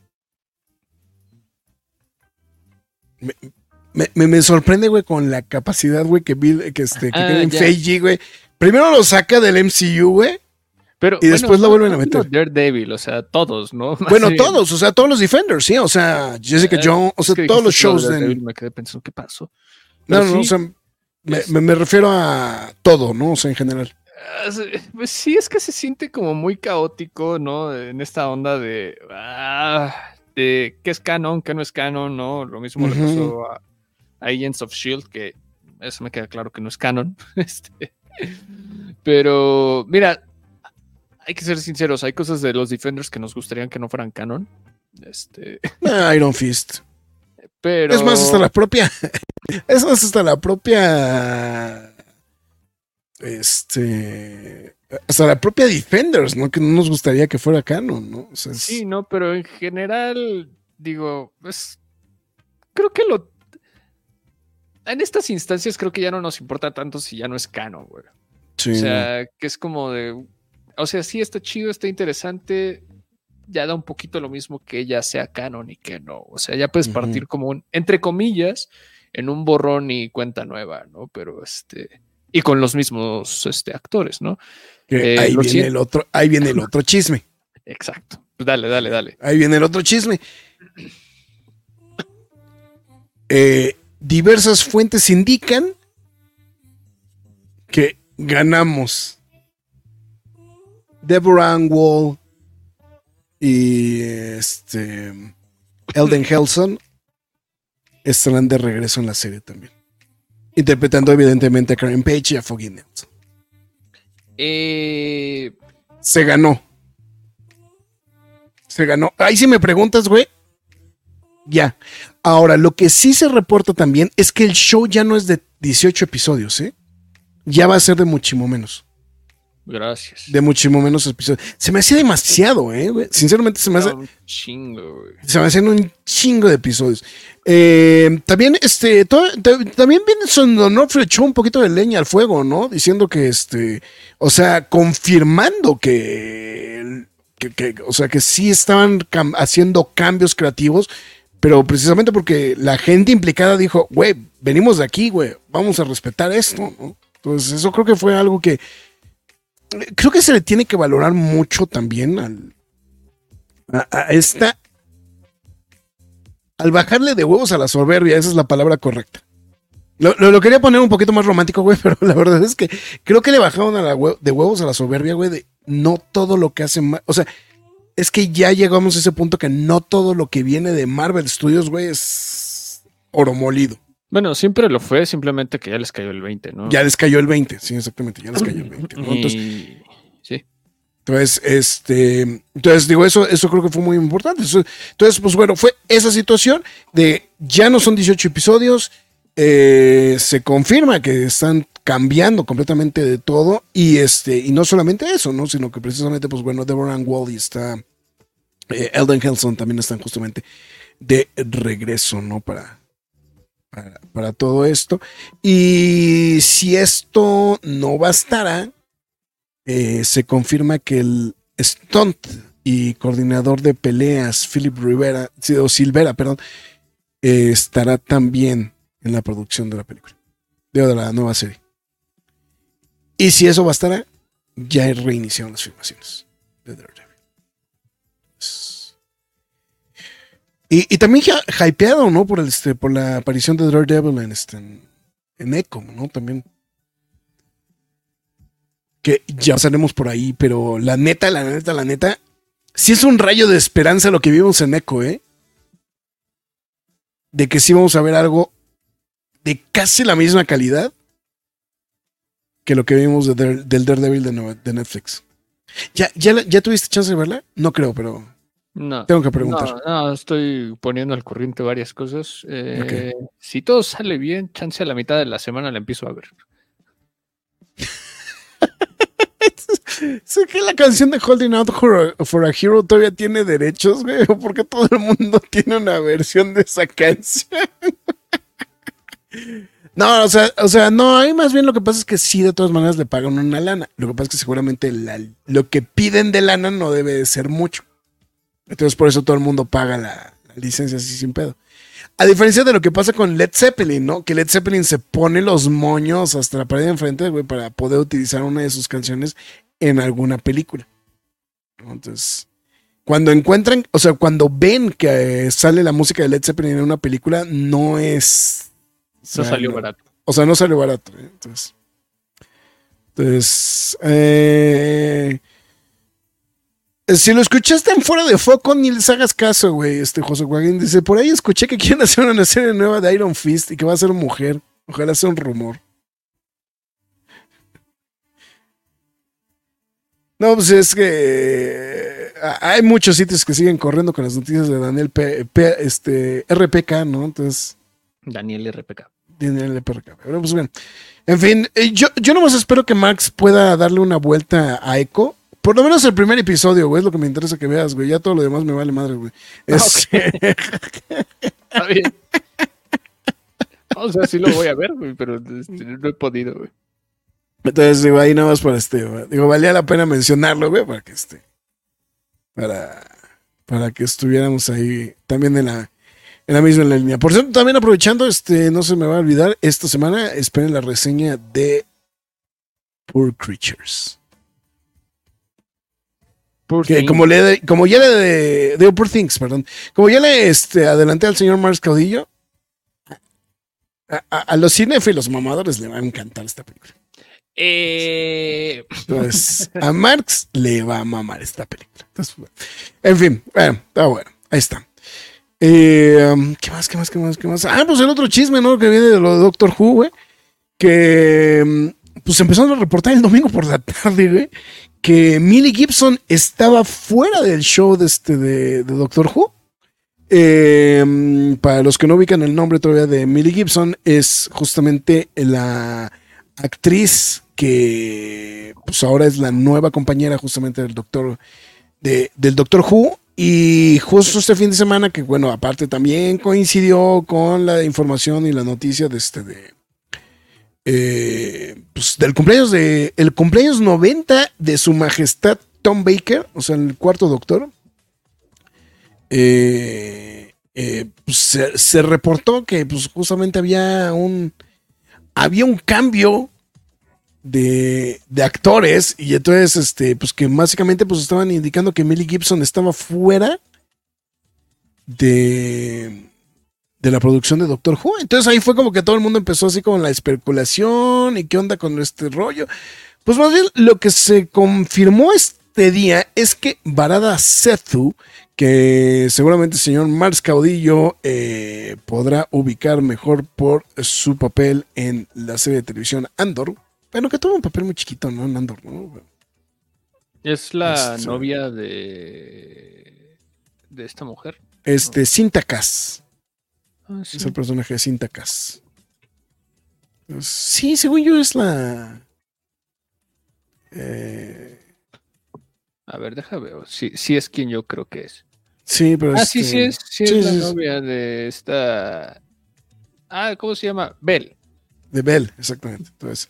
B: Me, me- me- sorprende, güey, con la capacidad, güey, que, Bill, que, este, que
C: Ah.
B: Feige, güey. Primero lo saca del MCU, güey.
C: Pero,
B: y después lo
C: no-
B: vuelven a meter.
C: Daredevil, o sea, todos, ¿no? Más
B: Bueno,
C: bien.
B: todos, o sea, todos los Defenders, sí, o sea, Jessica
C: Eh,
B: Jones, o sea, todos los shows
C: de
B: de...
C: Daredevil, Me quedé pensando, ¿qué pasó?
B: No,
C: Pero
B: no, o
C: sí,
B: sea, me, me- me refiero a todo, ¿no? O sea, en general.
C: Ah, Pues sí, es que se siente como muy caótico, ¿no? En esta onda de, ah, de qué es canon, qué no es canon, ¿no? Lo mismo le pasó a, a Agents of Shield, que eso me queda claro que no es canon. Este, pero, mira, hay que ser sinceros, hay cosas de los Defenders que nos gustarían que no fueran canon. Este,
B: Ah, Iron Fist.
C: pero.
B: Es más, hasta la propia. Es más, hasta la propia. Este. Hasta la propia Defenders, ¿no? Que no nos gustaría que fuera canon, ¿no? O sea, es-
C: Sí, no, pero en general, digo, pues creo que lo. En estas instancias creo que ya no nos importa tanto si ya no es canon, güey.
B: sí,
C: O sea, que es como de. O sea, sí está chido, está interesante. Ya da un poquito lo mismo que ya sea canon y que no. O sea, ya puedes partir como un, entre comillas, en un borrón y cuenta nueva, ¿no? Pero este. Y con los mismos este, actores, ¿no? eh,
B: ahí viene el otro, ahí viene el otro chisme.
C: Exacto. Pues dale, dale, dale.
B: Ahí viene el otro chisme. Eh, diversas fuentes indican que ganamos. Deborah Ann Wall y este Elden Helson estarán de regreso en la serie también. Interpretando evidentemente a Karen Page y a Foggy Nelson.
C: Eh,
B: Se ganó. Se ganó. Ahí si me preguntas, güey. Ya. Ahora, lo que sí se reporta también es que el show ya no es de 18 episodios, ¿eh? Ya va a ser de muchísimo menos.
C: Gracias.
B: De muchísimo menos episodios. Se me hacía demasiado, ¿eh? güey? Sinceramente se me hace,
C: un chingo, güey.
B: se me hacían un chingo de episodios. Eh, también, este, to- ta- también viene Son Donofrio echó un poquito de leña al fuego, ¿no? Diciendo que, este, o sea, confirmando que, que, que- o sea, que sí estaban cam- haciendo cambios creativos, pero precisamente porque la gente implicada dijo, güey, venimos de aquí, güey, vamos a respetar esto, ¿no? Entonces, eso creo que fue algo que, creo que se le tiene que valorar mucho también al, a, esta al bajarle de huevos a la soberbia, esa es la palabra correcta. Lo, lo- quería poner un poquito más romántico, güey, pero la verdad es que creo que le bajaron de huevos a la soberbia, güey, de no todo lo que hacen mal. O sea, es que ya llegamos a ese punto que no todo lo que viene de Marvel Studios, güey, es oro molido.
C: Bueno, siempre lo fue, simplemente que ya les cayó el 20, ¿no?
B: Ya les cayó el 20, sí, exactamente, ya les cayó el 20. ¿no? Entonces,
C: Y- Sí.
B: Entonces, este, entonces digo, eso, eso creo que fue muy importante. Entonces, pues bueno, fue esa situación de ya no son 18 episodios, eh, se confirma que están cambiando completamente de todo y este y no solamente eso, ¿no? Sino que precisamente pues bueno, Deborah Ann Wall y está eh, Elden Henson también están justamente de regreso, ¿no? Para, para, todo esto. Y si esto no bastara, eh, se confirma que el stunt y coordinador de peleas, Philip Rivera, o Silvera, perdón, eh, estará también en la producción de la película, de, la nueva serie. Y si eso bastara, ya reiniciaron las filmaciones de Daredevil. Y, y también hypeado, ¿no? Por, el, este, por la aparición de Daredevil en, este, en, Echo, ¿no? También. Que ya pasaremos por ahí, pero la neta, la neta, la neta, sí es un rayo de esperanza lo que vimos en Echo, ¿eh? De que sí vamos a ver algo de casi la misma calidad que lo que vimos de del Daredevil de, de Netflix. ¿Ya, ya, ¿Ya tuviste chance de verla? No creo, pero
C: No.
B: tengo que preguntar.
C: No, no, estoy poniendo al corriente varias cosas. Eh, Si todo sale bien, chance a la mitad de la semana la empiezo a ver.
B: Sé que la canción de Holding Out for a, Hero todavía tiene derechos, güey, porque todo el mundo tiene una versión de esa canción. No, o sea, o sea, no, ahí más bien lo que pasa es que sí, de todas maneras le pagan una lana. Lo que pasa es que seguramente la- lo que piden de lana no debe de ser mucho. Entonces por eso todo el mundo paga la, la licencia así sin pedo. A diferencia de lo que pasa con Led Zeppelin, ¿no? Que Led Zeppelin se pone los moños hasta la pared de enfrente, güey, para poder utilizar una de sus canciones en alguna película. Entonces, cuando encuentran, o sea, cuando ven que eh, sale la música de Led Zeppelin en una película, no es.
C: No
B: o sea,
C: salió
B: no-
C: barato.
B: O sea, no salió barato. ¿eh? Entonces. Entonces. eh, si lo escuchaste en fuera de foco, ni les hagas caso, güey. Este José Joaquín dice: Por ahí escuché que quieren hacer una serie nueva de Iron Fist y que va a ser mujer. Ojalá sea un rumor. No, pues es que eh, hay muchos sitios que siguen corriendo con las noticias de Daniel P, P- este, RPK, ¿no? Entonces,
C: Daniel RPK.
B: Daniel RPK. Pero pues bueno. En fin, eh, yo, yo nomás espero que Max pueda darle una vuelta a Echo. Por lo menos el primer episodio, güey, es lo que me interesa que veas, güey. Ya todo lo demás me vale madre, güey. Es-
C: Está bien. O sea, sí lo voy a ver, güey, pero este, no he podido, güey.
B: Entonces, digo, ahí nada más para este, güey. digo, valía la pena mencionarlo, güey, para que este, para, para que estuviéramos ahí también en la, en la misma línea. Por cierto, también aprovechando, este, no se me va a olvidar, esta semana esperen la reseña de Poor Creatures.
C: Poor
B: Que
C: thing.
B: como le, como ya le de, de Poor Things, perdón, como ya le este, adelanté al señor Mars Caudillo, a, a- a los cinéfilos mamadores le va a encantar esta película.
C: Eh,
B: Entonces, a Marx le va a mamar esta película. Entonces. En fin, bueno, está bueno. Ahí está. Eh, um, ¿Qué más, qué más, qué más, qué más? Ah, pues el otro chisme, ¿no? Que viene de lo de Doctor Who, güey. Que um, pues empezaron a reportar el domingo por la tarde, güey. Que Millie Gibson estaba fuera del show de, este, de, de Doctor Who. Eh, para los que no ubican el nombre todavía de Millie Gibson, es justamente la actriz que pues ahora es la nueva compañera justamente del doctor de, del Doctor Who y justo este fin de semana que bueno aparte también coincidió con la información y la noticia de este de eh, pues, del cumpleaños de el cumpleaños 90 de su majestad Tom Baker o sea el cuarto doctor eh, eh, pues, se, se reportó que pues justamente había un había un cambio de, de actores y entonces este pues que básicamente pues estaban indicando que Millie Gibson estaba fuera de de la producción de Doctor Who. Entonces ahí fue como que todo el mundo empezó así con la especulación y qué onda con este rollo. Pues más bien lo que se confirmó este día es que Barada Sethu, que seguramente el señor Mars Caudillo eh, podrá ubicar mejor por su papel en la serie de televisión Andor, pero que tuvo un papel muy chiquito, ¿no? En Andor, ¿no?
C: es la
B: Este-
C: novia de, de esta mujer.
B: Este, Cinta Cass,
C: Ah, sí.
B: es el personaje de Cinta Cass. Sí, según yo es la. eh,
C: A ver, deja ver. Si sí es quien yo creo que es.
B: sí, pero
C: Ah, sí,
B: este-
C: sí es. Sí,
B: sí,
C: es la
B: sí, sí.
C: novia de esta. Ah, ¿cómo se llama? Bell.
B: De Bell, exactamente. Entonces,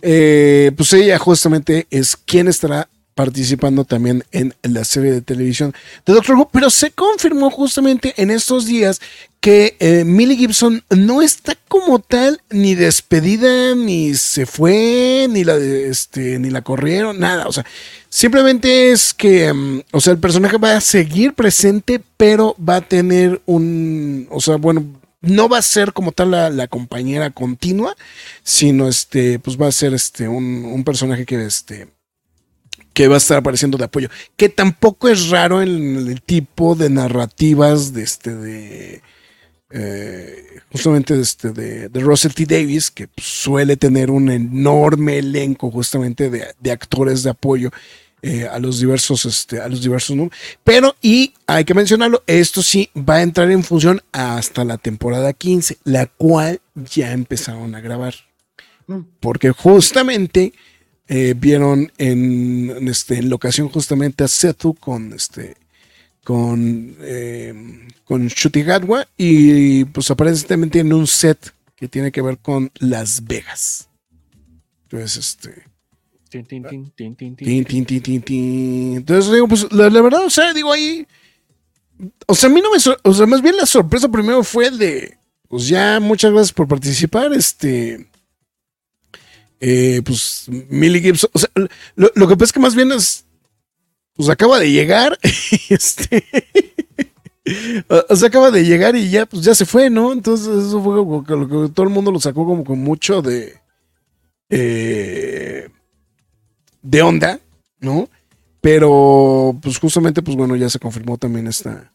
B: eh, pues ella justamente es quien estará participando también en la serie de televisión de Doctor Who, pero se confirmó justamente en estos días que eh, Millie Gibson no está como tal ni despedida, ni se fue, ni la, este, ni la corrieron, nada. O sea, simplemente es que, mm, o sea, el personaje va a seguir presente, pero va a tener un, o sea, bueno, no va a ser como tal la, la compañera continua, sino este, pues va a ser este, un, un personaje que, este, que va a estar apareciendo de apoyo, que tampoco es raro en el tipo de narrativas de este, de, eh, justamente de, este, de, de Russell T. Davis, que suele tener un enorme elenco justamente de, de actores de apoyo eh, a los diversos, este, a los diversos. Pero, y hay que mencionarlo, esto sí va a entrar en función hasta la temporada 15, la cual ya empezaron a grabar. Porque justamente eh, vieron en, en, este, en locación justamente a Setu con este con, eh, con Shutigatwa y pues aparentemente en un set que tiene que ver con Las Vegas. Entonces, este. Entonces, digo, pues la, la verdad, o sea, digo ahí. O sea, a mí no me. O sea, más bien la sorpresa primero fue de. Pues ya, muchas gracias por participar. Este. eh, pues Millie Gibson. O sea, lo, lo que pasa es que más bien es. Pues acaba de llegar. este. o- sea, acaba de llegar y ya, pues ya se fue, ¿no? Entonces, eso fue como que lo que todo el mundo lo sacó como con mucho de. eh, de onda, ¿no? Pero, pues justamente, pues bueno, ya se confirmó también esta.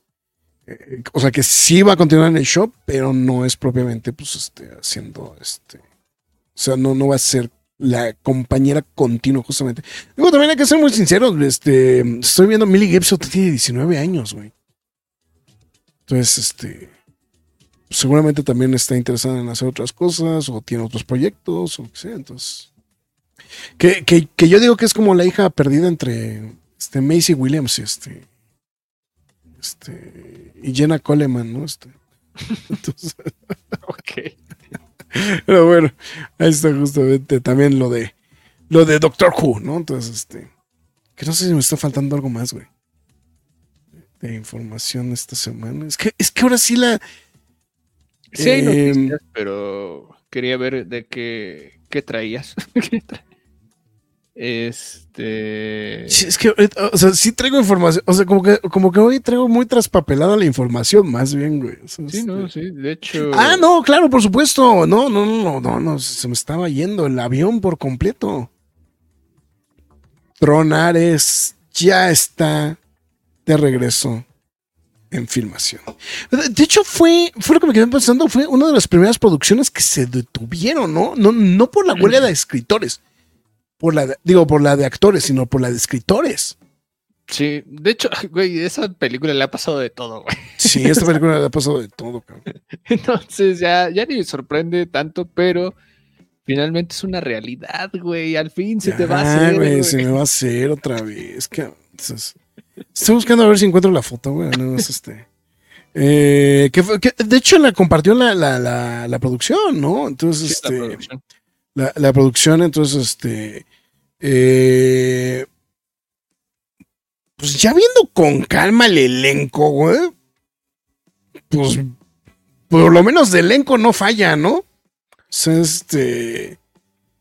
B: eh, o sea, que sí va a continuar en el show, pero no es propiamente, pues, este, haciendo este. O sea, no, no va a ser la compañera continua, justamente. Digo, también hay que ser muy sinceros. Este, estoy viendo Millie Gibson, tiene 19 años, güey. Entonces, este. Seguramente también está interesada en hacer otras cosas, o tiene otros proyectos, o que sea. Entonces. Que, que, que yo digo que es como la hija perdida entre este, Macy Williams y este. Este. Y Jenna Coleman, ¿no? Este. Entonces,
C: Ok.
B: pero bueno, ahí está justamente también lo de. Lo de Doctor Who, ¿no? Entonces, este. Que no sé si me está faltando algo más, güey. De información esta semana. Es que, es que ahora sí la.
C: Sí hay
B: Em,
C: noticias, pero quería ver de qué, qué traías. ¿Qué tra- Este.
B: Sí, es que, o sea, sí traigo información. O sea, como que, como que hoy traigo muy traspapelada la información, más bien, güey. O sea,
C: Sí, no,
B: este-
C: sí. De hecho.
B: Ah, no, claro, por supuesto. No, no, no, no, no, no, se me estaba yendo el avión por completo. Tronares ya está de regreso en filmación. De hecho, fue, fue lo que me quedé pensando, fue una de las primeras producciones que se detuvieron, ¿no? No, no por la huelga de escritores, por la de- digo, por la de actores, sino por la de escritores.
C: Sí, de hecho, güey, esa película le ha pasado de todo, güey.
B: Sí, esta película le ha pasado de todo, cabrón.
C: Entonces ya, ya ni me sorprende tanto, pero finalmente es una realidad, güey. Al fin se te va a
B: Ya,
C: hacer.
B: güey,
C: güey.
B: se me va a hacer otra vez. cabrón. Entonces, estoy buscando a ver si encuentro la foto, güey. No, es este. Eh, que fue- que de hecho la compartió la, la, la, la producción, ¿no? Entonces,
C: Sí, la
B: este,
C: producción.
B: La, la producción, entonces, este. eh, pues ya viendo con calma el elenco, güey. Pues por lo menos de elenco no falla, ¿no? O sea, este.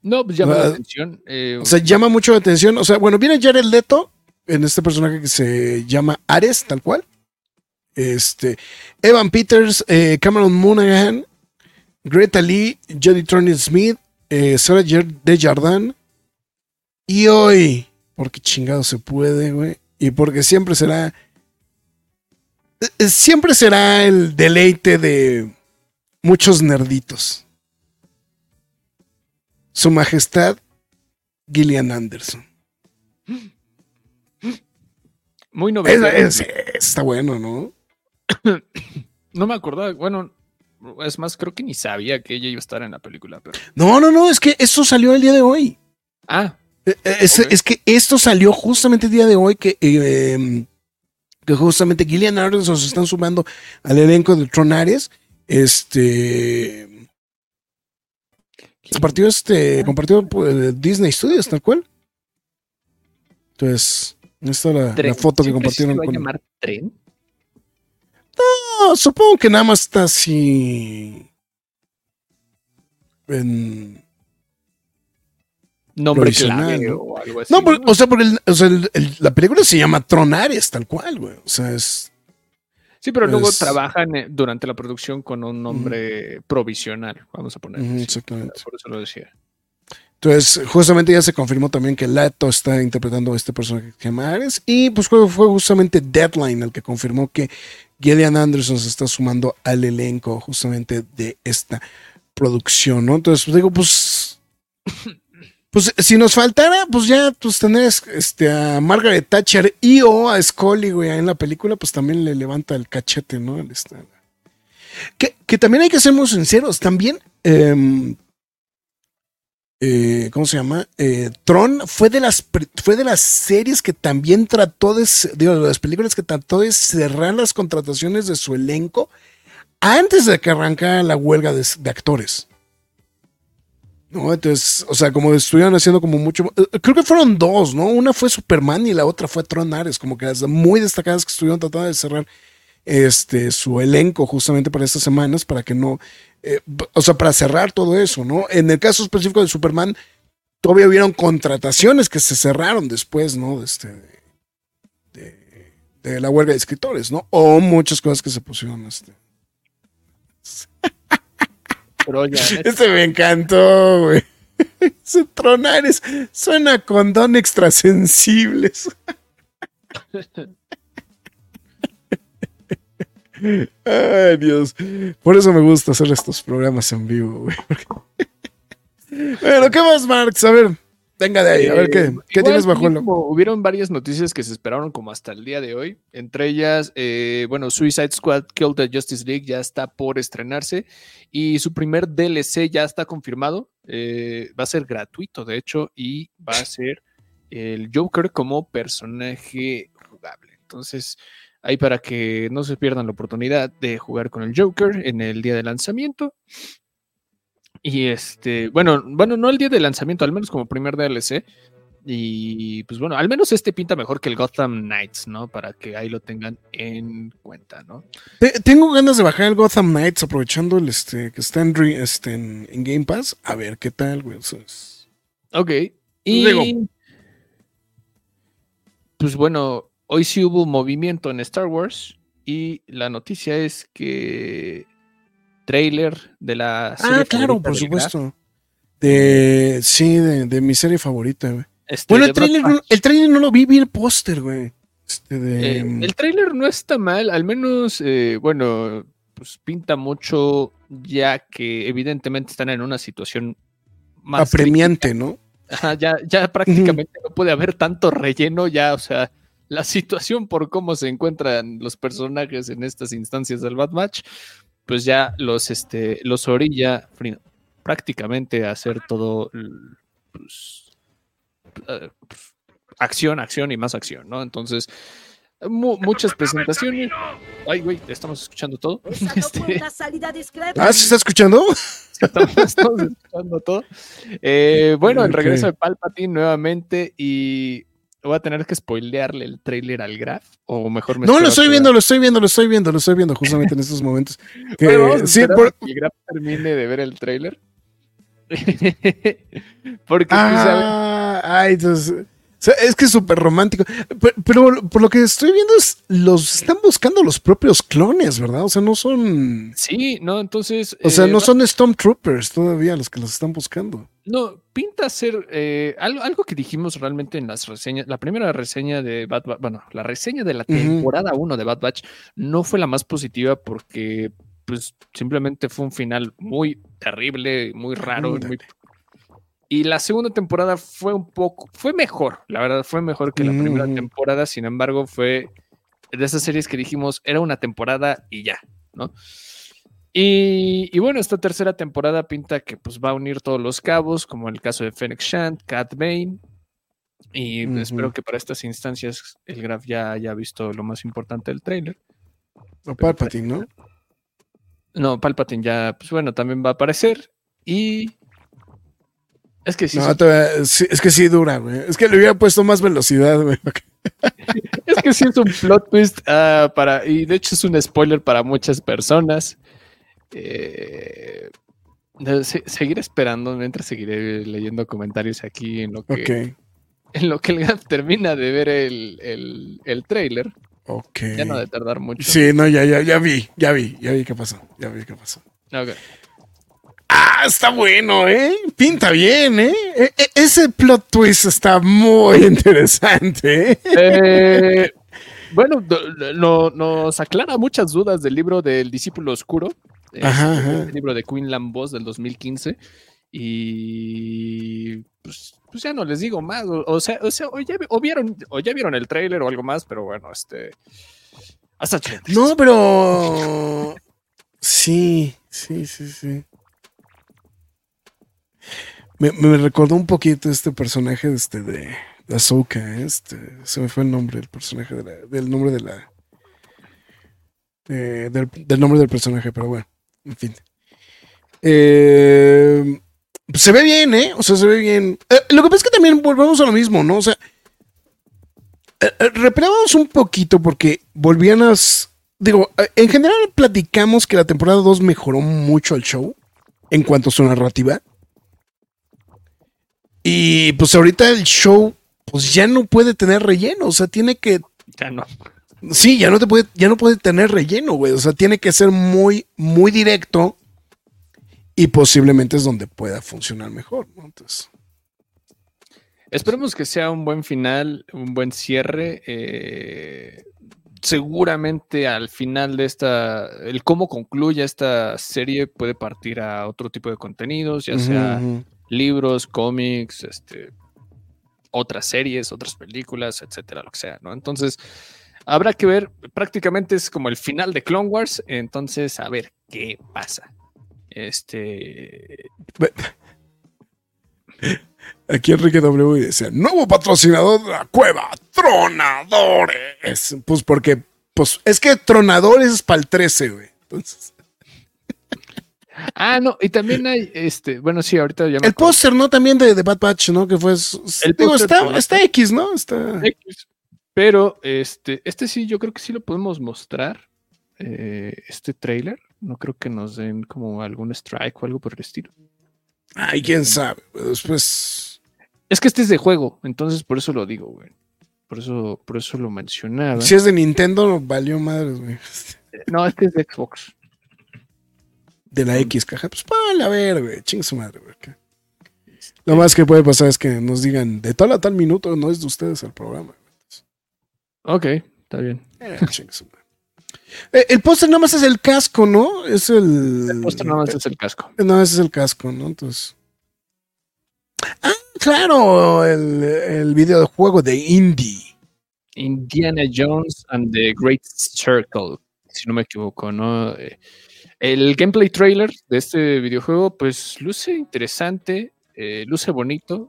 C: No, pues llama la
B: Ah,
C: atención. eh,
B: O sea, llama mucho la atención. O sea, bueno, viene Jared Leto en este personaje que se llama Ares, tal cual. Este, Evan Peters, eh, Cameron Monaghan, Greta Lee, Jodie Turner Smith, eh, Sarah Jer- Desjardins. Y hoy, porque chingado se puede, güey. Y porque siempre será. eh, Siempre será el deleite de muchos nerditos. Su Majestad Gillian Anderson.
C: muy
B: Es-
C: novedoso.
B: es- está bueno, ¿no?
C: No me acordaba. Bueno, Es más, creo que ni sabía que ella iba a estar en la película. Pero...
B: No, no, no, es que esto salió el día de hoy.
C: Ah,
B: Eh, eh, Es, es que esto salió justamente el día de hoy que, eh, em, que justamente Gillian Anderson se están sumando al elenco de Tronares. Este compartió este compartió pues, Disney Studios tal cual. Entonces, esta es la, foto que
C: ¿Sí crees
B: compartieron
C: se a
B: con
C: llamar tren?
B: No, supongo que nada más está así en
C: Nombre clave
B: ¿no?
C: o algo así.
B: No, por- o sea, porque el- o sea, el- el- la película se llama Tronares, tal cual, güey. O sea, es.
C: Sí, pero luego
B: es-
C: trabajan eh, durante la producción con un nombre provisional, vamos a poner.
B: Exactamente.
C: Por eso lo decía.
B: Entonces, justamente ya se confirmó también que Lato está interpretando a este personaje que se llama Ares. Y pues fue, justamente Deadline el que confirmó que Gillian Anderson se está sumando al elenco justamente de esta producción, ¿no? Entonces, pues, digo, pues. Pues si nos faltara, pues ya, pues tener este, a Margaret Thatcher y o a Scully, güey, en la película, pues también le levanta el cachete, ¿no? Este, que, que también hay que ser muy sinceros, también. em, eh, ¿cómo se llama? Eh, Tron fue de las fue de las series que también trató de digo, las películas que trató de cerrar las contrataciones de su elenco antes de que arrancara la huelga de, de actores. No, entonces, o sea, como estuvieron haciendo como mucho, eh, creo que fueron dos, ¿no? Una fue Superman y la otra fue Tron Ares, como que las muy destacadas que estuvieron tratando de cerrar este su elenco justamente para estas semanas para que no eh, o sea para cerrar todo eso no en el caso específico de Superman todavía hubieron contrataciones que se cerraron después no de este de, de la huelga de escritores no o muchas cosas que se pusieron este. Este me encantó güey. Ese tronares suena a condón extrasensibles Ay, Dios. Por eso me gusta hacer estos programas en vivo, güey. Bueno, ¿qué más, Marx? A ver, venga de ahí, a ver qué,
C: Eh,
B: qué tienes bajo el.
C: Hubieron varias noticias que se esperaron como hasta el día de hoy. Entre ellas, eh, bueno, Suicide Squad Kill the Justice League ya está por estrenarse y su primer DLC ya está confirmado. Eh, va a ser gratuito, de hecho, y va a ser el Joker como personaje jugable. Entonces, ahí para que no se pierdan la oportunidad de jugar con el Joker en el día de lanzamiento. Y este, bueno, bueno, no el día de lanzamiento, al menos como primer DLC. Y pues bueno, al menos este pinta mejor que el Gotham Knights, ¿no? Para que ahí lo tengan en cuenta, ¿no?
B: Te- tengo ganas de bajar el Gotham Knights aprovechando el este que está en, este, en, en Game Pass. A ver qué tal, güey. es-
C: Ok. Y
B: Digo.
C: pues bueno, hoy sí hubo movimiento en Star Wars. Y la noticia es que trailer de la
B: Ah,
C: serie
B: claro,
C: favorita
B: por supuesto. De, sí, de, de mi serie favorita, güey.
C: este,
B: Bueno, el trailer, no- el trailer no lo vi, vi el póster, güey. Este de.
C: Eh, el tráiler no está mal, al menos, eh, bueno, pues pinta mucho, ya que evidentemente están en una situación más
B: apremiante, ¿no?
C: Ajá, ya, ya prácticamente no puede haber tanto relleno, ya, o sea, la situación por cómo se encuentran los personajes en estas instancias del Bad Batch, pues ya los, este, los orilla prácticamente a hacer todo, pues, eh, acción, acción y más acción, ¿no? Entonces, mu- muchas presentaciones. Ay, güey, estamos escuchando todo.
D: No
C: Este.
B: Ah, ¿se está escuchando?
C: estamos, estamos escuchando todo. Eh, bueno, el regreso de Palpatine nuevamente y voy a tener que spoilearle el trailer al Graf, o mejor me
B: No, lo estoy viendo, lo estoy viendo, lo estoy viendo, lo estoy viendo justamente en estos momentos. Que,
C: Bueno, vamos a
B: sí,
C: esperar
B: por-
C: a que el Graf termine de ver el trailer. Porque
B: Ah, ay, entonces, sea, es que es súper romántico. Pero, pero por lo que estoy viendo es, los están buscando los propios clones, ¿verdad? O sea, no son,
C: sí, no, entonces.
B: o sea,
C: eh,
B: no son Stormtroopers todavía los que los están buscando.
C: No, pinta ser eh, algo, algo que dijimos realmente en las reseñas. La primera reseña de Bad Batch, bueno, la reseña de la temporada 1 de Bad Batch no fue la más positiva porque, pues, simplemente fue un final muy terrible, muy raro. Muy- Y la segunda temporada fue un poco, fue mejor, la verdad, fue mejor que la primera
B: Ujú.
C: temporada. Sin embargo, fue de esas series que dijimos, era una temporada y ya, ¿no? Y, y bueno, esta tercera temporada pinta que pues va a unir todos los cabos, como el caso de Fennec Shand, Cat Bane. Y espero que para estas instancias el Graf ya haya visto lo más importante del trailer.
B: O Palpatine, ¿no?
C: No, Palpatine ya, pues bueno, también va a aparecer. Y. Es que sí,
B: No,
C: es-
B: todavía- sí, es que sí dura, güey. Es que le hubiera puesto más velocidad, güey.
C: es que sí es un plot twist ah, para. Y de hecho es un spoiler para muchas personas. Eh, de- se- seguiré esperando mientras seguiré leyendo comentarios aquí en lo que, en lo que el Graf termina de ver el, el, el trailer.
B: ok.
C: Ya no de tardar mucho.
B: Sí, no, ya, ya, ya vi, ya vi, ya vi qué pasó, ya vi qué pasó.
C: Ok.
B: Ah, está bueno, ¿eh? Pinta bien, ¿eh? E- e- ese plot twist está muy interesante, ¿eh?
C: Eh, bueno, no- nos aclara muchas dudas del libro del discípulo oscuro, este,
B: Ajá, ajá.
C: el libro de Queen Lambos del 2015. Y pues, pues ya no les digo más. O, o sea, o, sea o ya, o vieron, o ya vieron el tráiler o algo más, pero bueno, este. Hasta chintes.
B: No, pero... Sí, sí, sí, sí. Me, recordó un poquito este personaje de este de, Ahsoka, este, se me fue el nombre del personaje del nombre de la del, nombre del personaje, pero bueno, en fin. Eh, se ve bien, ¿eh? O sea, se ve bien. Eh, lo que pasa es que también volvemos a lo mismo, ¿no? O sea, eh, repelábamos un poquito porque volvían a... Digo, en general platicamos que la temporada 2 mejoró mucho el show en cuanto a su narrativa. Y pues ahorita el show pues ya no puede tener relleno, o sea, tiene que
C: Ya no.
B: Sí, ya no te puede, ya no puede tener relleno, güey. O sea, tiene que ser muy, muy directo. Y posiblemente es donde pueda funcionar mejor, ¿no? Entonces.
C: Esperemos que sea un buen final, un buen cierre. eh, seguramente al final de esta, el cómo concluya esta serie puede partir a otro tipo de contenidos, ya sea. Libros, cómics, este, otras series, otras películas, etcétera, lo que sea, ¿no? Entonces, habrá que ver, prácticamente es como el final de Clone Wars, entonces a ver qué pasa. Este,
B: Aquí Enrique W dice: Nuevo patrocinador de la cueva, Tronadores. Pues porque, pues es que Tronadores es para el 13, güey. Entonces.
C: Ah, no, y también hay, este, bueno, sí, ahorita ya me
B: El póster, ¿no? También de, de Bad Batch, ¿no? Que fue.
C: El
B: digo, está, está X, ¿no? Está.
C: X. Pero este, este sí, yo creo que sí lo podemos mostrar. eh, este trailer. No creo que nos den como algún strike o algo por el estilo.
B: Ay, quién sabe. Después.
C: Es que este es de juego, entonces por eso lo digo, güey. Por eso, por eso lo mencionaba.
B: Si es de Nintendo, valió madres, güey.
C: No, este es de Xbox.
B: De la X caja, pues vale, a ver, güey, chingue su madre, güey. Lo más que puede pasar es que nos digan de tal a tal minuto no es de ustedes el programa.
C: Ok, está bien.
B: Eh. Eh, el póster nada más es el casco, ¿no? Es el.
C: El póster nada más es el casco.
B: No, ese es el casco, ¿no? Entonces. Ah, claro, el, el videojuego de Indie.
C: Indiana Jones and the Great Circle, si no me equivoco, ¿no? Eh, El gameplay trailer de este videojuego, pues luce interesante, eh, luce bonito.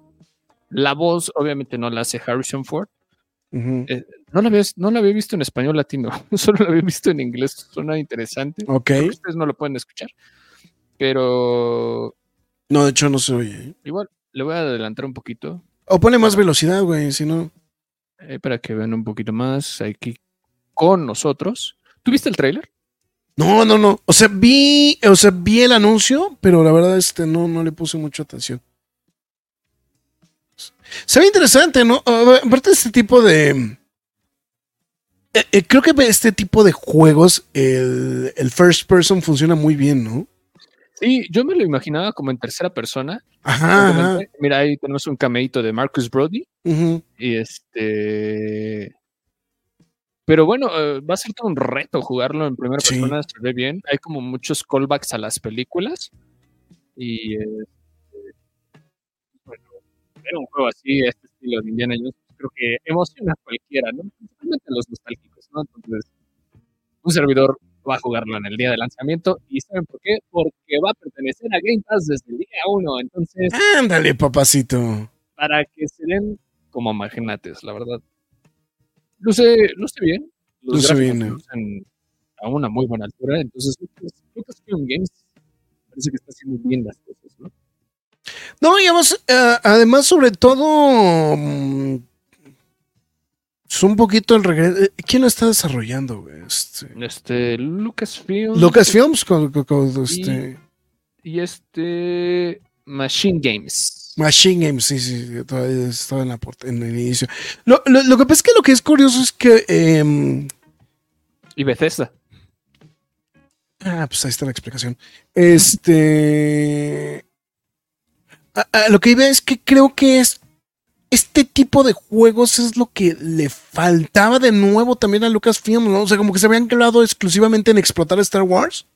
C: La voz, obviamente, no la hace Harrison Ford. Eh, no, la había, no la había visto en español latino, solo la había visto en inglés. Suena interesante.
B: Ok.
C: Ustedes no lo pueden escuchar, pero
B: No, de hecho no se oye. ¿eh?
C: igual le voy a adelantar un poquito.
B: O pone más velocidad, güey, si no.
C: eh, para que vean un poquito más aquí con nosotros. ¿Tuviste el tráiler?
B: No, no, no. O sea, vi, o sea, vi el anuncio, pero la verdad, este, no, no le puse mucha atención. Se ve interesante, ¿no? Aparte de este tipo de. eh, eh, creo que este tipo de juegos, el, el first person funciona muy bien, ¿no?
C: Sí, yo me lo imaginaba como en tercera persona.
B: Ajá,
C: Mira, ahí tenemos un cameíto de Marcus Brody.
B: ujú.
C: Y este. Pero bueno, eh, va a ser todo un reto jugarlo en primera
B: Sí.
C: persona, se ve bien. Hay como muchos callbacks a las películas. Y este, bueno, ver un juego así, este estilo de Indiana Jones, creo que emociona a cualquiera, ¿no? Principalmente a los nostálgicos, ¿no? Entonces, un servidor va a jugarlo en el día de lanzamiento. ¿Y saben por qué? Porque va a pertenecer a Game Pass desde el día 1. Entonces,
B: Ándale, papacito.
C: para que se den como magnates, la verdad. Luce, luce bien. Los
B: Luce bien, eh.
C: lucen a una muy buena altura. Entonces, Lucas- Lucasfilm Games parece que está haciendo bien las cosas, ¿no?
B: No, y además, eh, además sobre todo, mm, es un poquito el regreso. ¿Quién lo está desarrollando, güey? Este,
C: Este, Lucasfilm.
B: Lucasfilms con, con- con, este,
C: Y este. Machine Games.
B: Machine Games, sí, sí, todavía estaba en, la port- en el inicio. Lo, lo- lo que pasa es que lo que es curioso es que. em,
C: Y Bethesda.
B: ah, pues ahí está la explicación. Este. a- a lo que iba es que creo que es. Este tipo de juegos es lo que le faltaba de nuevo también a Lucasfilm, ¿no? O sea, como que se habían quedado exclusivamente en explotar Star Wars.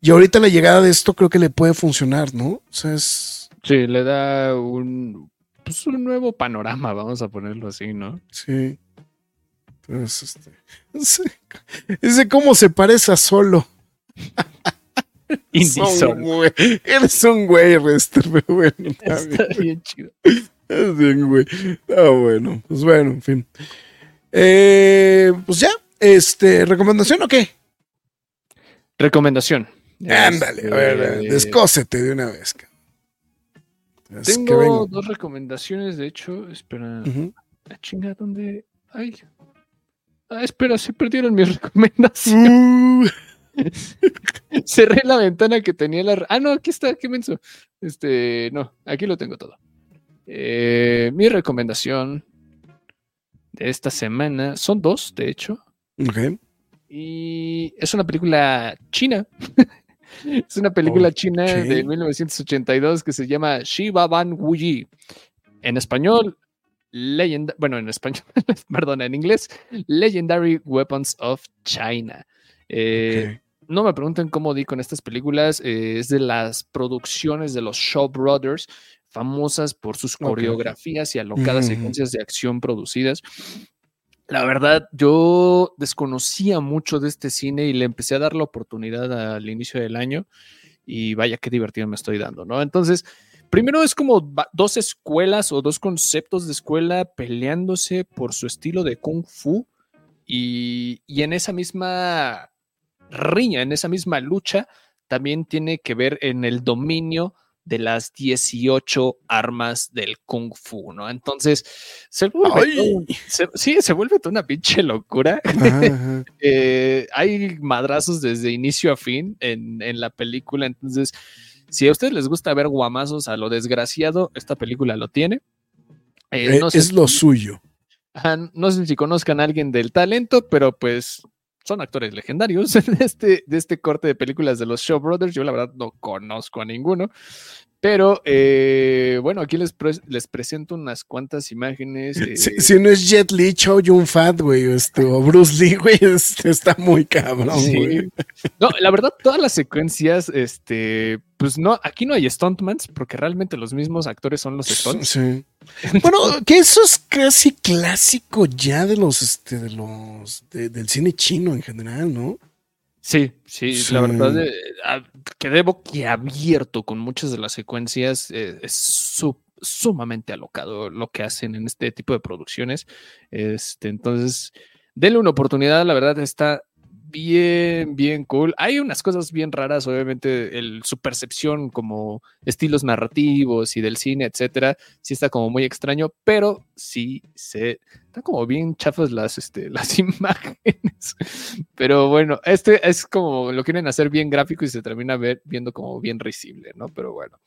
B: Y ahorita la llegada de esto creo que le puede funcionar, ¿no? O sea, es.
C: Sí, le da un. Pues un nuevo panorama, vamos a ponerlo así, ¿no?
B: Sí. Entonces, este. Ese cómo se parece a solo.
C: Indie
B: güey. Eres un güey, Rester, pero bueno. Está
C: Está
B: bien,
C: bien chido.
B: está bien, güey. Está bueno. Pues bueno, en fin. Eh, pues ya. Este, ¿recomendación o qué?
C: Recomendación.
B: Ándale, a ver,
C: Este,
B: descósete de una vez. cabrón. Es
C: Tengo dos recomendaciones, de hecho. Espera.
B: Ujú.
C: Ah, chinga, ¿dónde? Ay. Ah, espera, se perdieron mis recomendaciones.
B: Uh,
C: Cerré la ventana que tenía la. Ah, no, aquí está, qué menso. Este, no, aquí lo tengo todo. Eh, mi recomendación de esta semana son dos, de hecho.
B: ok.
C: Y es una película china. es una película china de 1982 que se llama Shiva Ban Wuyi. En español, Legend, bueno, en español, perdón, en inglés, Legendary Weapons of China. Eh, no me pregunten cómo di con estas películas. eh, es de las producciones de los Shaw Brothers, famosas por sus coreografías y alocadas
B: Ujú.
C: secuencias de acción producidas. La verdad, yo desconocía mucho de este cine y le empecé a dar la oportunidad al inicio del año. Y vaya qué divertido me estoy dando, ¿no? Entonces, primero es como dos escuelas o dos conceptos de escuela peleándose por su estilo de kung fu. Y, y en esa misma riña, en esa misma lucha, también tiene que ver en el dominio de las 18 armas del kung fu, ¿no? Entonces, se vuelve, todo se- sí, se vuelve toda una pinche locura.
B: Ajá, ajá.
C: Eh, hay madrazos desde inicio a fin en, en la película, entonces, si a ustedes les gusta ver guamazos a lo desgraciado, esta película lo tiene. Eh,
B: Eh,
C: no sé
B: es lo
C: si-
B: suyo.
C: Ajá, no sé si conozcan a alguien del talento, pero pues son actores legendarios de este, de este corte de películas de los Shaw Brothers. Yo la verdad no conozco a ninguno. Pero eh, bueno, aquí les, pre- les presento unas cuantas imágenes. eh,
B: Si, si no es Jet Li, Chow Yun Fat, güey, este, o Bruce Lee, güey, este, está muy cabrón,
C: sí.
B: güey.
C: No, la verdad, todas las secuencias, este, pues no, aquí no hay stuntmans, porque realmente los mismos actores son los stunts.
B: Sí. Bueno, que eso es casi clásico ya de los, este, de los, de- del cine chino en general, ¿no?
C: Sí, sí,
B: Sí.
C: la verdad eh, quedé boquiabierto con muchas de las secuencias. eh, es su- sumamente alocado lo que hacen en este tipo de producciones. Este, entonces, denle una oportunidad, la verdad está bien, bien cool. Hay unas cosas bien raras, obviamente, el, su percepción como estilos narrativos y del cine, etcétera, sí está como muy extraño, pero sí se están como bien chafas las, este, las imágenes. Pero bueno, este es como lo quieren hacer bien gráfico y se termina ver, viendo como bien risible, ¿no? Pero bueno.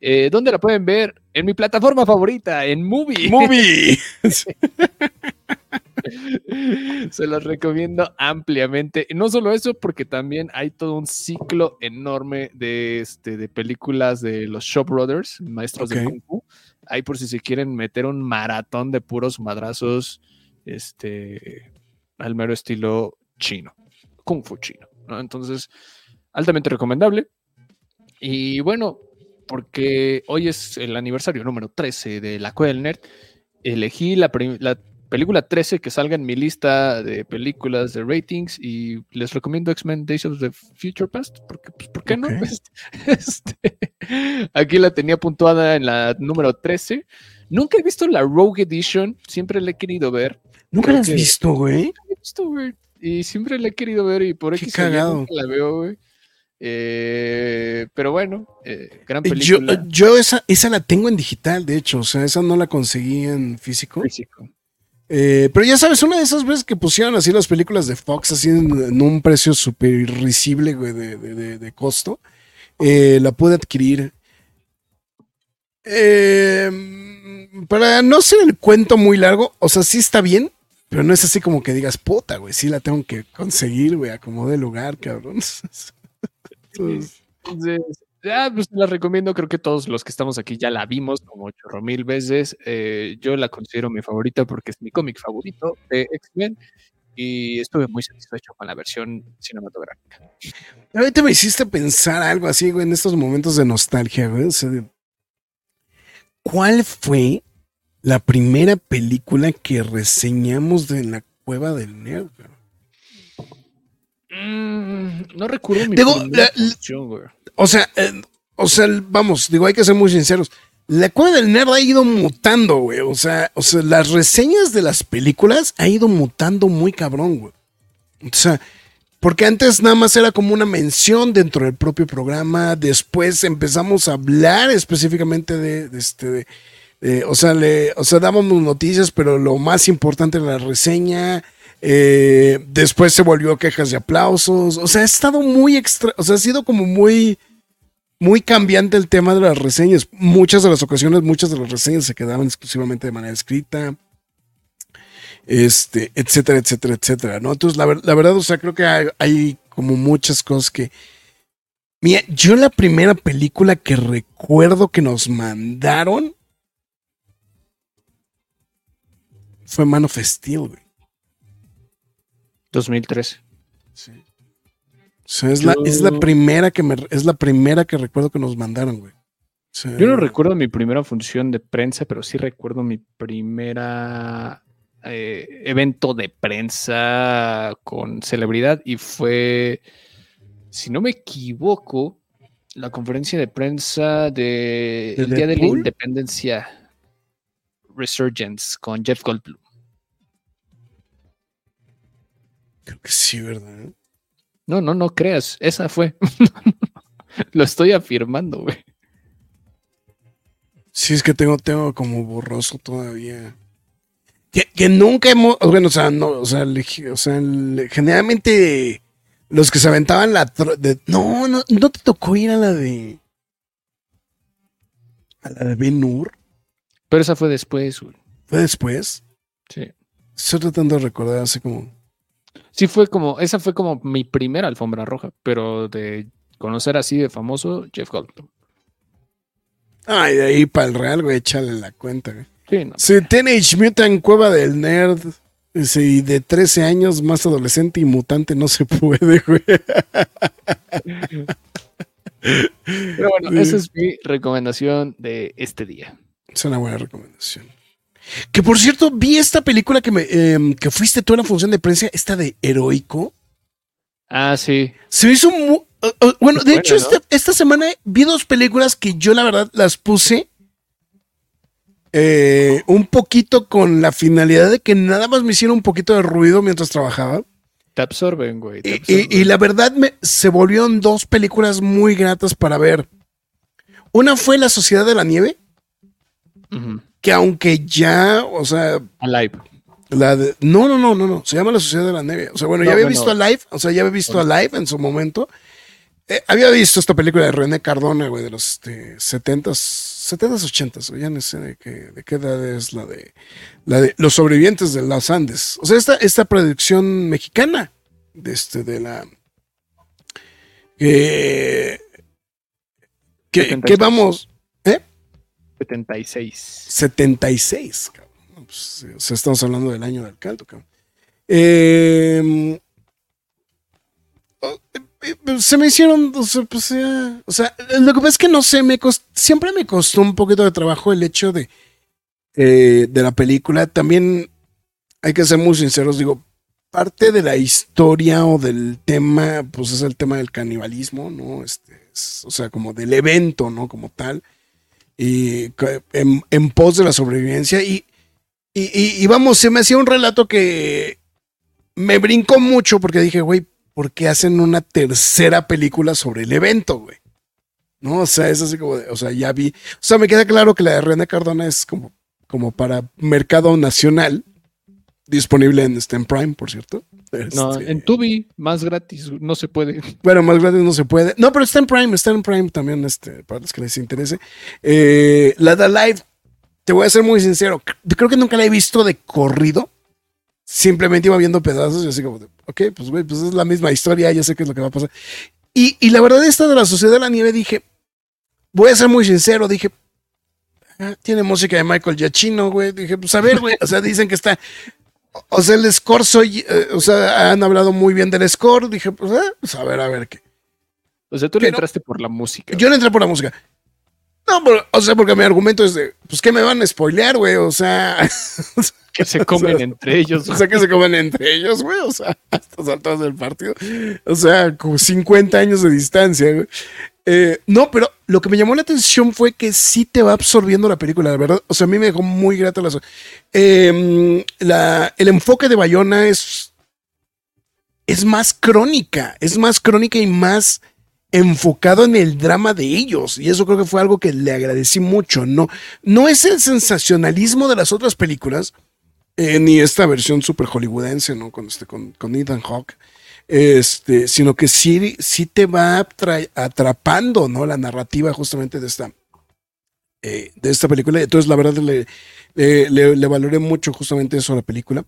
C: Eh, ¿Dónde la pueden ver? En mi plataforma favorita, en Movie.
B: Movie.
C: Se los recomiendo ampliamente. Y no solo eso, porque también hay todo un ciclo enorme de, este, de películas de los Shaw Brothers, maestros de
B: Ok.
C: Kung Fu. Ahí por si se quieren meter un maratón de puros madrazos, este, al mero estilo chino, Kung Fu chino. ¿no? Entonces, altamente recomendable. Y bueno, porque hoy es el aniversario número 13 de la Cueva del Nerd, elegí la, la película 13 que salga en mi lista de películas de ratings y les recomiendo X-Men Days of the Future Past, porque, pues, ¿por qué no? Este, aquí la tenía puntuada en la número 13. Nunca he visto la Rogue Edition, siempre la he querido ver.
B: ¿Nunca
C: Creo
B: la has
C: que-
B: visto, güey?
C: Nunca la he visto, güey. Y siempre la he querido ver y por
B: Qué
C: X nunca la veo, güey. Eh, pero bueno, eh, gran
B: Eh, Yo,
C: película.
B: yo esa, esa la tengo en digital, de hecho, o sea, esa no la conseguí en físico.
C: Físico.
B: Eh, pero ya sabes, una de esas veces que pusieron así las películas de Fox así en, un precio súper irrisible, güey, de, de- de- de costo, eh, la pude adquirir. Eh, para no ser el cuento muy largo, o sea, sí está bien, pero no es así como que digas, puta, güey, sí la tengo que conseguir, güey, acomode lugar, cabrón. Entonces,
C: ah, pues la recomiendo. Creo que todos los que estamos aquí ya la vimos como chorro mil veces. Eh, yo la considero mi favorita porque es mi cómic favorito de X-Men y estuve muy satisfecho con la versión cinematográfica.
B: Ahorita me hiciste pensar algo así, güey, en estos momentos de nostalgia, güey. o sea, ¿Cuál fue la primera película que reseñamos de la cueva del nerd?
C: Mm, no recuerdo mi
B: Digo, la-
C: función, güey.
B: O sea, eh, o sea, vamos, digo, hay que ser muy sinceros. La cueva del nerd ha ido mutando, güey. O sea, o sea, las reseñas de las películas ha ido mutando muy cabrón, güey. O sea, porque antes nada más era como una mención dentro del propio programa. Después empezamos a hablar específicamente de, de este, de- o sea, le, o sea, dábamos noticias, pero lo más importante era la reseña. Eh, después se volvió quejas y aplausos. O sea, ha estado muy extra, o sea, ha sido como muy, muy cambiante el tema de las reseñas. Muchas de las ocasiones, muchas de las reseñas se quedaban exclusivamente de manera escrita. Este, etcétera, etcétera, etcétera, ¿no? Entonces, la, ver- la verdad, o sea, creo que hay, como muchas cosas que. Mira, yo la primera película que recuerdo que nos mandaron fue Man of güey.
C: 2013.
B: O sea, es la, es la primera que me, es la primera que recuerdo que nos mandaron, güey. O sea,
C: Yo no recuerdo mi primera función de prensa, pero sí recuerdo mi primera eh, evento de prensa con celebridad y fue, si no me equivoco, la conferencia de prensa de
B: ¿De
C: el Día de la? Independencia Resurgence con Jeff Goldblum.
B: Creo que sí, ¿verdad?
C: No, no, no creas, esa fue. Lo estoy afirmando, güey.
B: Sí, es que tengo, tengo como borroso todavía. Que, que nunca hemos, bueno, o sea, no, o sea, le- o sea, le- generalmente los que se aventaban la de, no, no, no te tocó ir a la de a la de Ben Hur,
C: Pero esa fue después, güey.
B: fue después.
C: Sí.
B: Estoy tratando de recordar hace como
C: Sí, fue como, esa fue como mi primera alfombra roja, pero de conocer así de famoso, Jeff Goldblum.
B: Ay, de ahí para el real, güey, échale la cuenta, güey.
C: Sí, no.
B: Sí, Teenage Mutant Cueva del Nerd. Y de 13 años más adolescente y mutante no se puede, güey.
C: Pero bueno, esa es mi recomendación de este día.
B: Es una buena recomendación. Que por cierto, vi esta película que me em, que fuiste tú en la función de prensa, esta de Heroico.
C: Ah, sí.
B: Se me hizo mu- uh, uh, bueno, de
C: Buena,
B: hecho,
C: ¿no?
B: esta, esta semana vi dos películas que yo la verdad las puse eh, un poquito con la finalidad de que nada más me hiciera un poquito de ruido mientras trabajaba.
C: Te absorben, güey. te
B: Y, y-
C: absorben.
B: y la verdad me, se volvieron dos películas muy gratas para ver. Una fue La Sociedad de la Nieve. Que aunque ya, o sea,
C: Alive.
B: la de, no, no, no, no, no, se llama La Sociedad de la Nieve. O sea, bueno, ya
C: No,
B: había visto a Live, o sea, ya había visto a Live en su momento. Eh, había visto esta película de René Cardona, güey, de los este, 70s, 70s, 80s, güey, ya no sé de qué, de qué edad es la de, la de Los sobrevivientes de los Andes. O sea, esta, esta producción mexicana, de este, de la, que, que,
C: 76.
B: que vamos, ¿eh?
C: 76.
B: 76, cabrón. Pues, o sea, estamos hablando del año del caldo, cabrón. Eh, oh, eh, eh, se me hicieron, o sea, pues, lo que pasa es que no sé, me cost- siempre me costó un poquito de trabajo el hecho de, eh, de la película. También hay que ser muy sinceros, digo, parte de la historia o del tema, pues es el tema del canibalismo, ¿no? Este, es, o sea, como del evento, ¿no? Como tal. Y en, en pos de la sobrevivencia. Y, y, vamos, se me hacía un relato que me brincó mucho porque dije, güey, ¿por qué hacen una tercera película sobre el evento, güey? No, o sea, es así como, o sea, ya vi. O sea, me queda claro que la de René Cardona es como, como para mercado nacional, disponible en, este, Prime, por cierto.
C: No,
B: Este,
C: en Tubi, más gratis, no se puede.
B: bueno, más grande no se puede. No, pero está en Prime, está en Prime también, este, para los que les interese. Eh, la de Live, te voy a ser muy sincero, creo que nunca la he visto de corrido. Simplemente iba viendo pedazos y así como, de, ok, pues güey, pues es la misma historia, ya sé qué es lo que va a pasar. Y, y la verdad, esta de la Sociedad de la Nieve, dije, voy a ser muy sincero, dije, ah, tiene música de Michael Giacchino, güey. Dije, pues a ver, güey, o sea, dicen que está, o sea, el score soy, eh, o sea, han hablado muy bien del score. Dije, pues, ah, pues a ver, a ver qué.
C: O sea, tú le
B: Pero-
C: entraste por la música.
B: Yo no entré por la música. No, por- o sea, porque mi argumento es de, pues, ¿qué me van a spoilear, güey? O sea,
C: que se comen
B: o sea,
C: entre ellos.
B: o sea, que se comen entre ellos, güey. O sea, a estas alturas del partido. O sea, como 50 años de distancia, güey. Eh, no, pero lo que me llamó la atención fue que sí te va absorbiendo la película, la verdad. O sea, a mí me dejó muy grata la. Eh, la el enfoque de Bayona es. Es más crónica. Es más crónica y más enfocado en el drama de ellos. Y eso creo que fue algo que le agradecí mucho. No, no es el sensacionalismo de las otras películas, eh, ni esta versión super hollywoodense, ¿no? Con, este, con, con Ethan Hawke. Este, sino que sí, sí te va atra- atrapando, ¿no? La narrativa justamente de esta, eh, de esta película. Entonces, la verdad, le, le, le- le valoré mucho justamente eso a la película.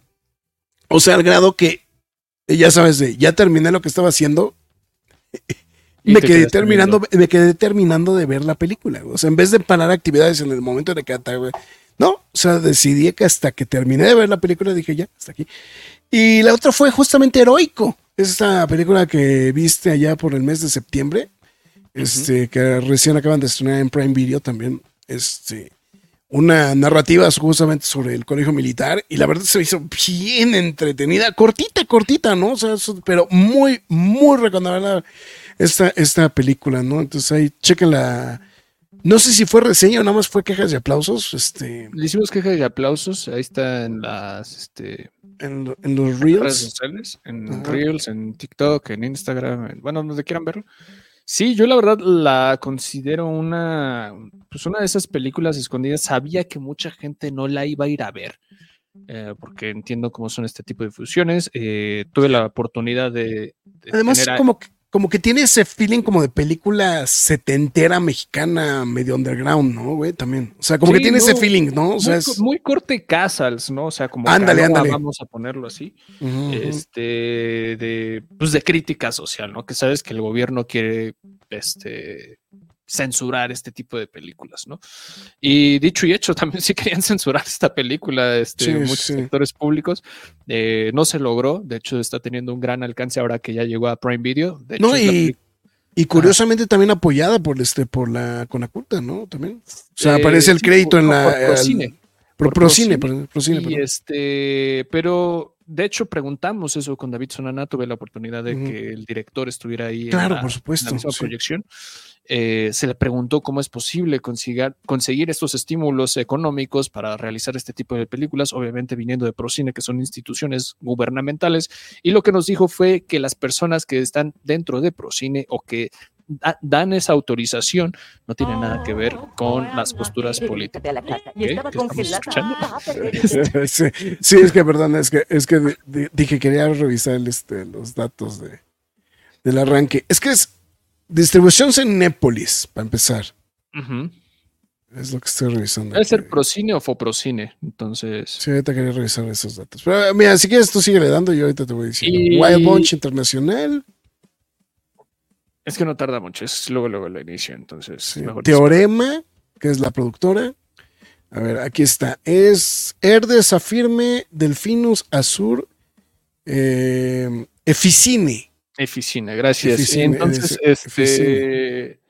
B: O sea, al grado que, eh, ya sabes, de, ya terminé lo que estaba haciendo. Me
C: te
B: quedé, terminando, me quedé terminando de ver la película. O sea, en vez de parar actividades en el momento de que. No, o sea, decidí que hasta que terminé de ver la película dije ya, hasta aquí. Y la otra fue justamente Heroico. Esta película que viste allá por el mes de septiembre. Este, que recién acaban de estrenar en Prime Video también. Este, una narrativa justamente sobre el colegio militar. Y la verdad se me hizo bien entretenida. Cortita, cortita, ¿no? O sea, pero muy, muy recomendable esta, esta película, ¿no? Entonces ahí chequenla. No sé si fue reseña o nada más fue quejas y aplausos. Este,
C: Le hicimos quejas y aplausos. Ahí está en las este,
B: en, en los
C: redes
B: reels.
C: sociales, en
B: Ajá.
C: Reels, en TikTok, en Instagram, en- bueno, donde quieran verlo. Sí, yo la verdad la considero una, pues una de esas películas escondidas. Sabía que mucha gente no la iba a ir a ver, eh, porque entiendo cómo son este tipo de fusiones. Eh, tuve la oportunidad de, de
B: Además,
C: tener
B: como, que- como que tiene ese feeling como de película setentera mexicana, medio underground, ¿no, güey? También. O sea, como que tiene ese feeling, ¿no? O sea,
C: muy,
B: es.
C: muy corte Casals, ¿no? O sea, como
B: Ándale, ándale.
C: vamos a ponerlo así. Este, de, pues de crítica social, ¿no? Que sabes que el gobierno quiere este, censurar este tipo de películas, ¿no? Y dicho y hecho, también sí querían censurar esta película, este,
B: Sí,
C: muchos
B: sí.
C: sectores públicos. Eh, no se logró, de hecho está teniendo un gran alcance ahora que ya llegó a Prime Video. De hecho,
B: No, y, y curiosamente también apoyada por este, por la Conaculta, ¿no? También. O sea,
C: Eh,
B: aparece el
C: sí,
B: crédito
C: por-
B: en la.
C: por
B: el-
C: Procine.
B: Pro,
C: por
B: Procine,
C: Procine.
B: perdón, Procine,
C: Y
B: perdón.
C: este, pero de hecho preguntamos eso con David Sonana, tuve la oportunidad de que el director estuviera ahí en
B: Claro,
C: la-
B: por
C: en
B: supuesto.
C: la misma
B: sí.
C: proyección. Eh, se le preguntó cómo es posible conseguir, conseguir estos estímulos económicos para realizar este tipo de películas, obviamente viniendo de Procine, que son instituciones gubernamentales, y lo que nos dijo fue que las personas que están dentro de Procine o que dan esa autorización no tienen nada que ver con las posturas políticas.
D: Ah, pero-
B: sí, sí, es que perdón, es que, es que di- di- dije quería revisar el, este, los datos de, del arranque. Es que es distribución en Népolis, para empezar. Es lo que estoy revisando.
C: Debe ser. Procine o Foprocine, entonces.
B: Sí, ahorita quería revisar esos datos. Pero mira, si quieres tú sigue dando y ahorita te voy diciendo.
C: Y-
B: Wild Bunch Internacional,
C: Es que no tarda mucho, es luego, luego el inicio, entonces.
B: sí,
C: mejor
B: Teorema, que es la productora. A ver, aquí está. Es Herdes Afirme, Delfinus Azur, eh, Eficine.
C: Eficina, gracias.
B: Eficine,
C: Entonces,
B: es-
C: este.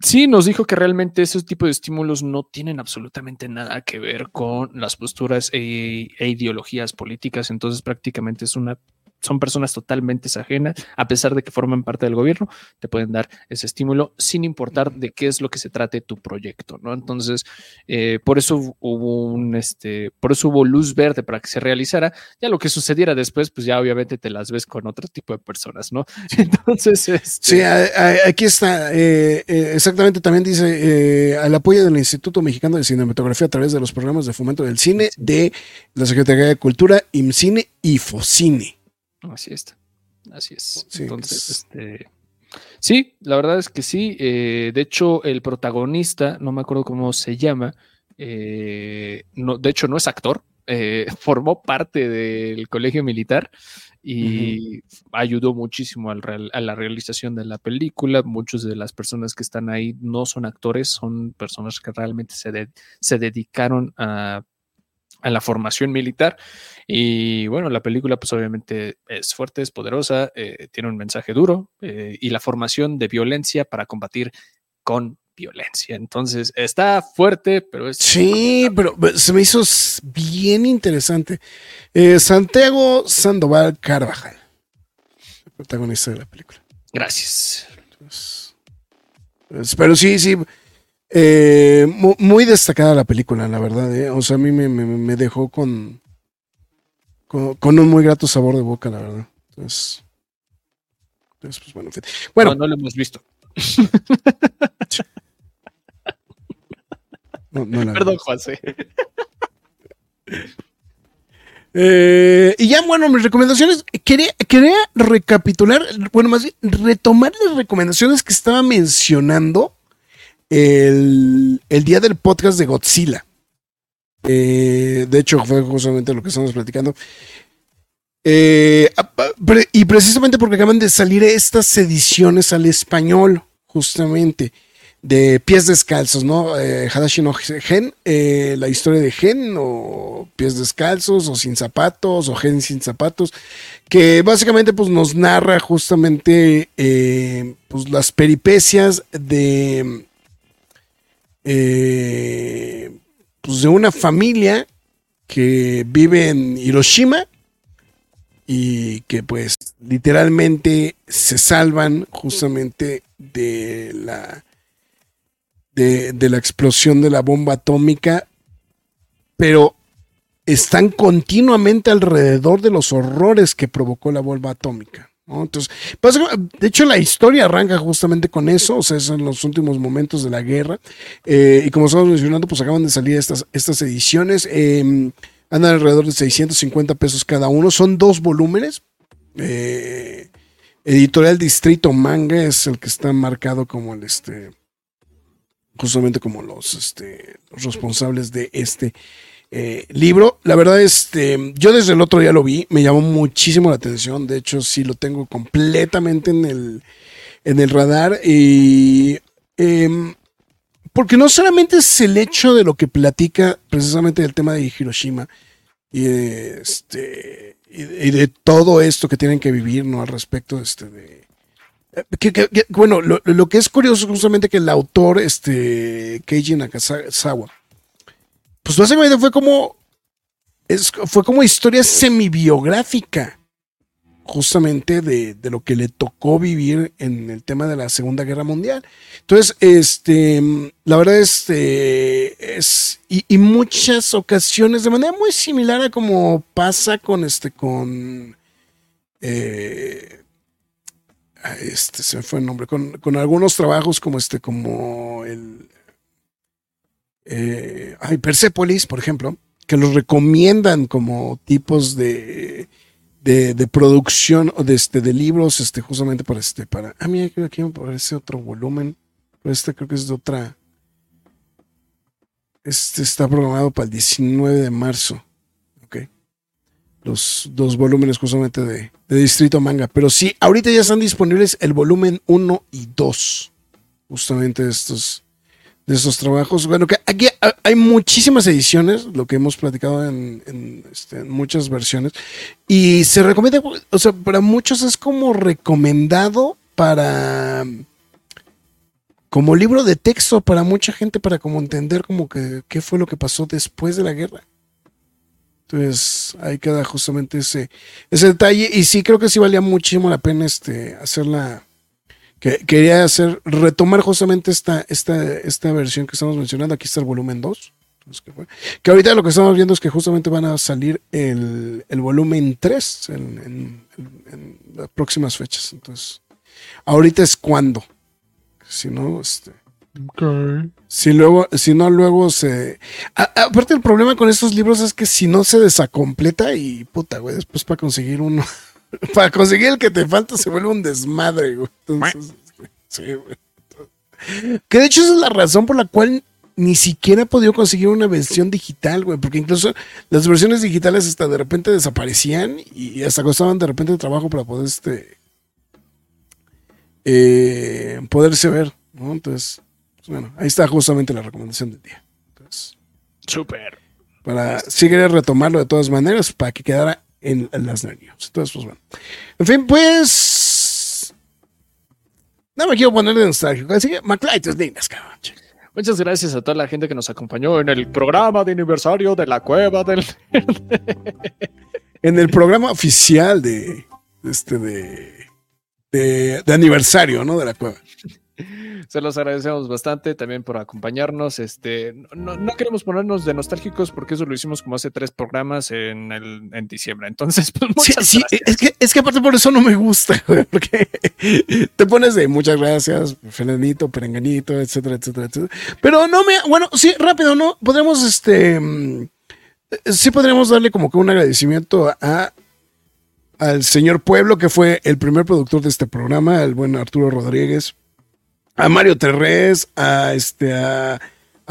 C: sí nos dijo que realmente esos tipos de estímulos no tienen absolutamente nada que ver con las posturas e, e ideologías políticas, entonces prácticamente es una son personas totalmente ajenas, a pesar de que forman parte del gobierno, te pueden dar ese estímulo sin importar de qué es lo que se trate tu proyecto, ¿no? Entonces, eh, por eso hubo un, este, por eso hubo luz verde para que se realizara. Ya lo que sucediera después, pues ya obviamente te las ves con otro tipo de personas, ¿no? Entonces, este...
B: sí, aquí está, eh, eh, exactamente, también dice, al apoyo del Instituto Mexicano de Cinematografía a través de los programas de fomento del cine de la Secretaría de Cultura, IMCINE y FOCINE.
C: Así está. Así es. Entonces, este. Sí, la verdad es que sí. Eh, de hecho, el protagonista, no me acuerdo cómo se llama, eh, no, de hecho no es actor, eh, formó parte del colegio militar y ayudó muchísimo al a la realización de la película. Muchas de las personas que están ahí no son actores, son personas que realmente se, se dedicaron a a la formación militar. Y bueno, la película pues obviamente es fuerte, es poderosa, eh, tiene un mensaje duro eh, y la formación de violencia para combatir con violencia. Entonces está fuerte, pero es...
B: Sí, pero se me hizo bien interesante. Eh, Santiago Sandoval Carvajal, protagonista de la película.
C: Gracias.
B: pero sí, sí, eh, muy, destacada la película, la verdad. Eh. O sea, a mí me, dejó con, con, un muy grato sabor de boca, la verdad. Entonces,
C: pues, bueno, bueno. No, lo hemos visto. Perdón, José.
B: Eh, y ya, bueno, mis recomendaciones. Quería, quería recapitular, bueno, más bien retomar las recomendaciones que estaba mencionando el, día del podcast de Godzilla. Eh, de hecho, fue justamente lo que estamos platicando. Eh, y precisamente porque acaban de salir estas ediciones al español, justamente, de pies descalzos, ¿no? Eh, Hadashi no Gen, la historia de Gen, o pies descalzos, o sin zapatos, o Gen sin zapatos, que básicamente pues, nos narra justamente pues, las peripecias de eh, pues de una familia que vive en Hiroshima y que pues literalmente se salvan justamente de la de, de, la explosión de la bomba atómica, pero están continuamente alrededor de los horrores que provocó la bomba atómica. Entonces, de hecho, la historia arranca justamente con eso, o sea, son los últimos momentos de la guerra. Eh, y como estamos mencionando, pues acaban de salir estas, estas ediciones. Andan alrededor de 650 pesos cada uno. Son dos volúmenes. Eh, editorial Distrito Manga es el que está marcado como el este. Justamente como los, este, los responsables de este eh, libro. La verdad, este, yo desde el otro día lo vi, me llamó muchísimo la atención. De hecho, sí lo tengo completamente en el, en el radar. Y em, porque no solamente es el hecho de lo que platica precisamente del tema de Hiroshima y, este, y, de, todo esto que tienen que vivir, ¿no? Al respecto este, de. Eh, bueno, lo, lo, que es curioso justamente que el autor, este, Keiji Nakasawa, pues básicamente fue como, es, fue como historia semibiográfica justamente de, de, lo que le tocó vivir en el tema de la Segunda Guerra Mundial. Entonces, este, la verdad este, es, y, y, muchas ocasiones, de manera muy similar a como pasa con este, con, eh, este, se me fue el nombre, con, con algunos trabajos como este, como el, eh, hay Persepolis, por ejemplo, que los recomiendan como tipos de, de, producción o de, este, de libros, este, justamente para este, para. Ah, mira, aquí me parece otro volumen. Pero este creo que es de otra. Este está programado para el 19 de marzo. Ok. Los dos volúmenes justamente de, Distrito Manga. Pero sí, ahorita ya están disponibles el volumen 1 y 2. Justamente estos de esos trabajos. Bueno, que aquí hay muchísimas ediciones, lo que hemos platicado en, este, muchas versiones, y se recomienda, o sea, para muchos es como recomendado para como libro de texto para mucha gente para como entender como que qué fue lo que pasó después de la guerra. Entonces, ahí queda justamente ese, ese detalle. Y sí, creo que sí valía muchísimo la pena este, hacerla. Que, quería hacer, retomar justamente esta, esta, esta versión que estamos mencionando. Aquí está el volumen 2. Entonces, que, fue- que ahorita lo que estamos viendo es que justamente van a salir el, el volumen 3 en, en- en- en las próximas fechas. Entonces, ahorita es cuando. Si no, este. Si luego, si no, luego se. a- aparte, el problema con estos libros es que si no se desacompleta y puta, güey, después para conseguir uno, para conseguir el que te falta se vuelve un desmadre, güey. Entonces, sí, güey. Que de hecho esa es la razón por la cual ni siquiera he podido conseguir una versión digital, güey, porque incluso las versiones digitales hasta de repente desaparecían y hasta costaban de repente trabajo para poder este eh, poderse ver, ¿no? Entonces, pues, bueno, ahí está justamente la recomendación del día. Entonces,
C: Súper.
B: para si querer retomarlo de todas maneras, para que quedara en, en las Nerd News. Entonces, pues bueno. En fin, pues. No me quiero poner de nostálgico, así que McFly, tus lindas, cabrón.
C: Muchas gracias a toda la gente que nos acompañó en el programa de aniversario de la cueva del.
B: En el programa oficial de. de Este de. De, de aniversario, ¿no? De la cueva.
C: Se los agradecemos bastante también por acompañarnos. Este, no, no queremos ponernos de nostálgicos porque eso lo hicimos como hace tres programas en, el, en diciembre. Entonces, pues muchas
B: sí,
C: gracias.
B: es que, es que aparte por eso no me gusta, güey, porque te pones de muchas gracias, Felanito, Perenganito, etcétera, etcétera, etcétera. Pero no me, bueno, sí, rápido, ¿no? Podríamos, este, mm, sí podríamos darle como que un agradecimiento a, al señor Pueblo, que fue el primer productor de este programa, el buen Arturo Rodríguez, a Mario Terrés, a este, a,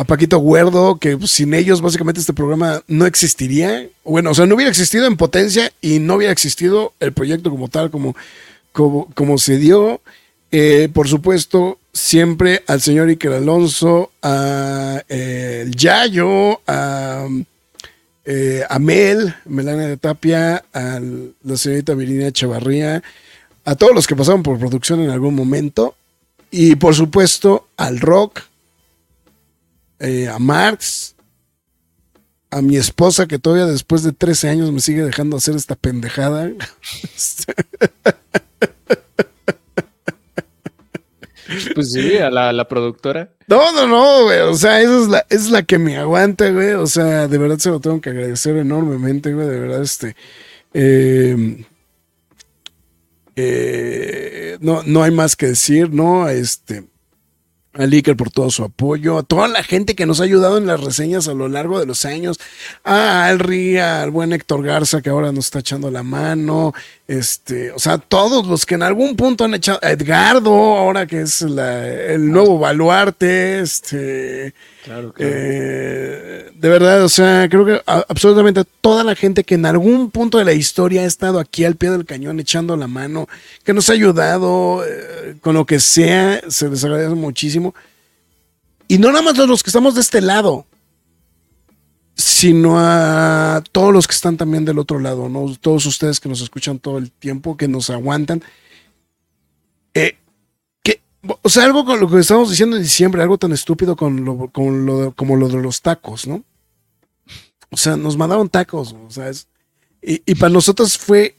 B: Paquito Guerdo, que sin ellos básicamente este programa no existiría. Bueno, o sea, no hubiera existido en potencia y no hubiera existido el proyecto como tal, como, como, como se dio. Eh, por supuesto, siempre al señor Iker Alonso, a eh, el Yayo, a, eh, a Mel, Melania de Tapia, a la señorita Virginia Echevarría, a todos los que pasaron por producción en algún momento. Y por supuesto al rock, eh, a Marx, a mi esposa que todavía después de 13 años me sigue dejando hacer esta pendejada.
C: Pues sí, a la, la productora.
B: No, no, no, güey. O sea, esa es la, es la que me aguanta, güey. O sea, de verdad se lo tengo que agradecer enormemente, güey. De verdad, este. eh, eh, no, no hay más que decir, ¿no? Este. A Licker por todo su apoyo, a toda la gente que nos ha ayudado en las reseñas a lo largo de los años, a Alri, al buen Héctor Garza que ahora nos está echando la mano, este, o sea, todos los que en algún punto han echado, a Edgardo, ahora que es la- el nuevo baluarte, este,
C: Claro,
B: eh, de verdad, o sea, creo que a- absolutamente toda la gente que en algún punto de la historia ha estado aquí al pie del cañón echando la mano, que nos ha ayudado eh, con lo que sea, se les agradece muchísimo. Y no nada más los que estamos de este lado, sino a todos los que están también del otro lado, ¿no? Todos ustedes que nos escuchan todo el tiempo, que nos aguantan. Eh, que, o sea, algo con lo que estábamos diciendo en diciembre, algo tan estúpido con lo, con lo- como lo de los tacos, ¿no? O sea, nos mandaron tacos, o sea, y, para nosotros fue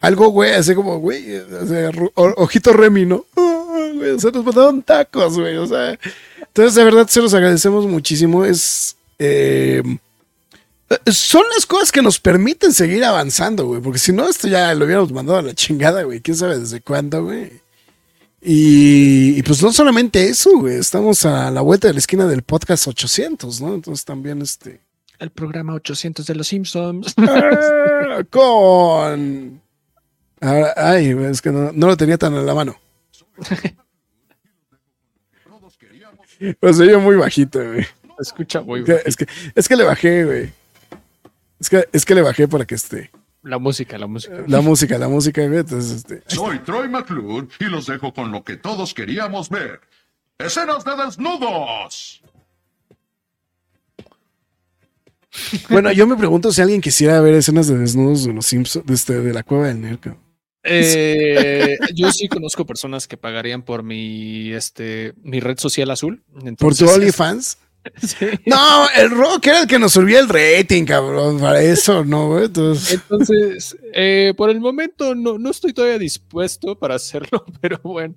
B: algo, güey, así como, güey, o sea, ojito Remy, ¿no? Ah, güey, o sea, nos mandaron tacos, güey, o sea, entonces de verdad se los agradecemos muchísimo, es... eh, son las cosas que nos permiten seguir avanzando, güey. Porque si no, esto ya lo hubiéramos mandado a la chingada, güey. ¿Quién sabe desde cuándo, güey? Y, y pues no solamente eso, güey. Estamos a la vuelta de la esquina del podcast 800, ¿no? Entonces también este...
C: El programa 800 de los Simpsons.
B: ah, con... Ahora, ay, es que no, no lo tenía tan a la mano. Pues se oye muy bajito, güey.
C: Escucha muy
B: Es que,
C: bien.
B: es que, es que le bajé, güey. Es que, es que le bajé para que esté.
C: La música, la música.
B: La música, la música, güey. Entonces, este.
D: Soy Troy McClure y los dejo con lo que todos queríamos ver. ¡Escenas de desnudos!
B: Bueno, yo me pregunto si alguien quisiera ver escenas de desnudos de los Simpsons, de, este, de la cueva del Nerd.
C: Eh, yo sí conozco personas que pagarían por mi, este, mi red social azul.
B: ¿Por tu OnlyFans?
C: sí.
B: No, el rock era el que nos subía el rating, cabrón. Para eso, ¿no? Entonces,
C: Entonces, eh, por el momento no, no estoy todavía dispuesto para hacerlo, pero bueno.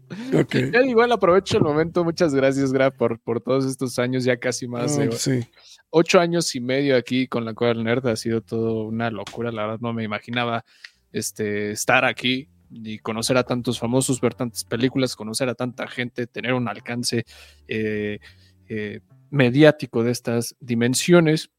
C: Ya igual aprovecho el momento. Muchas gracias, Gra, por, por todos estos años, ya casi más de
B: pues sí.
C: ocho años y medio aquí con la Cueva del Nerd. Ha sido todo una locura. La verdad, no me imaginaba este, estar aquí y conocer a tantos famosos, ver tantas películas, conocer a tanta gente, tener un alcance eh, eh, mediático de estas dimensiones.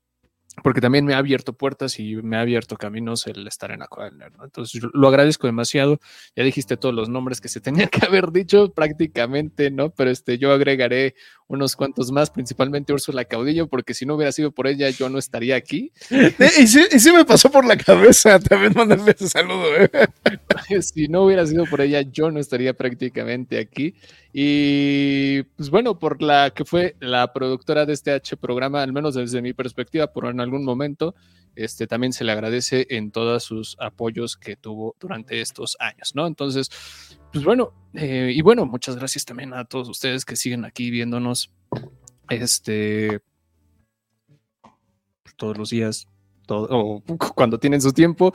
C: Porque también me ha abierto puertas y me ha abierto caminos el estar en Nerd. ¿no? Entonces, yo lo agradezco demasiado. Ya dijiste todos los nombres que se tenían que haber dicho prácticamente, ¿no? Pero este, yo agregaré unos cuantos más, principalmente Úrsula Caudillo, porque si no hubiera sido por ella, yo no estaría aquí.
B: Eh, Y sí, y sí me pasó por la cabeza también mandarle ese saludo, ¿eh?
C: si no hubiera sido por ella, yo no estaría prácticamente aquí. Y pues bueno, por la que fue la productora de este H programa, al menos desde mi perspectiva, por en algún momento, este también se le agradece en todos sus apoyos que tuvo durante estos años, ¿no? Entonces, pues bueno, eh, y bueno, muchas gracias también a todos ustedes que siguen aquí viéndonos, este, todos los días, todo, o cuando tienen su tiempo,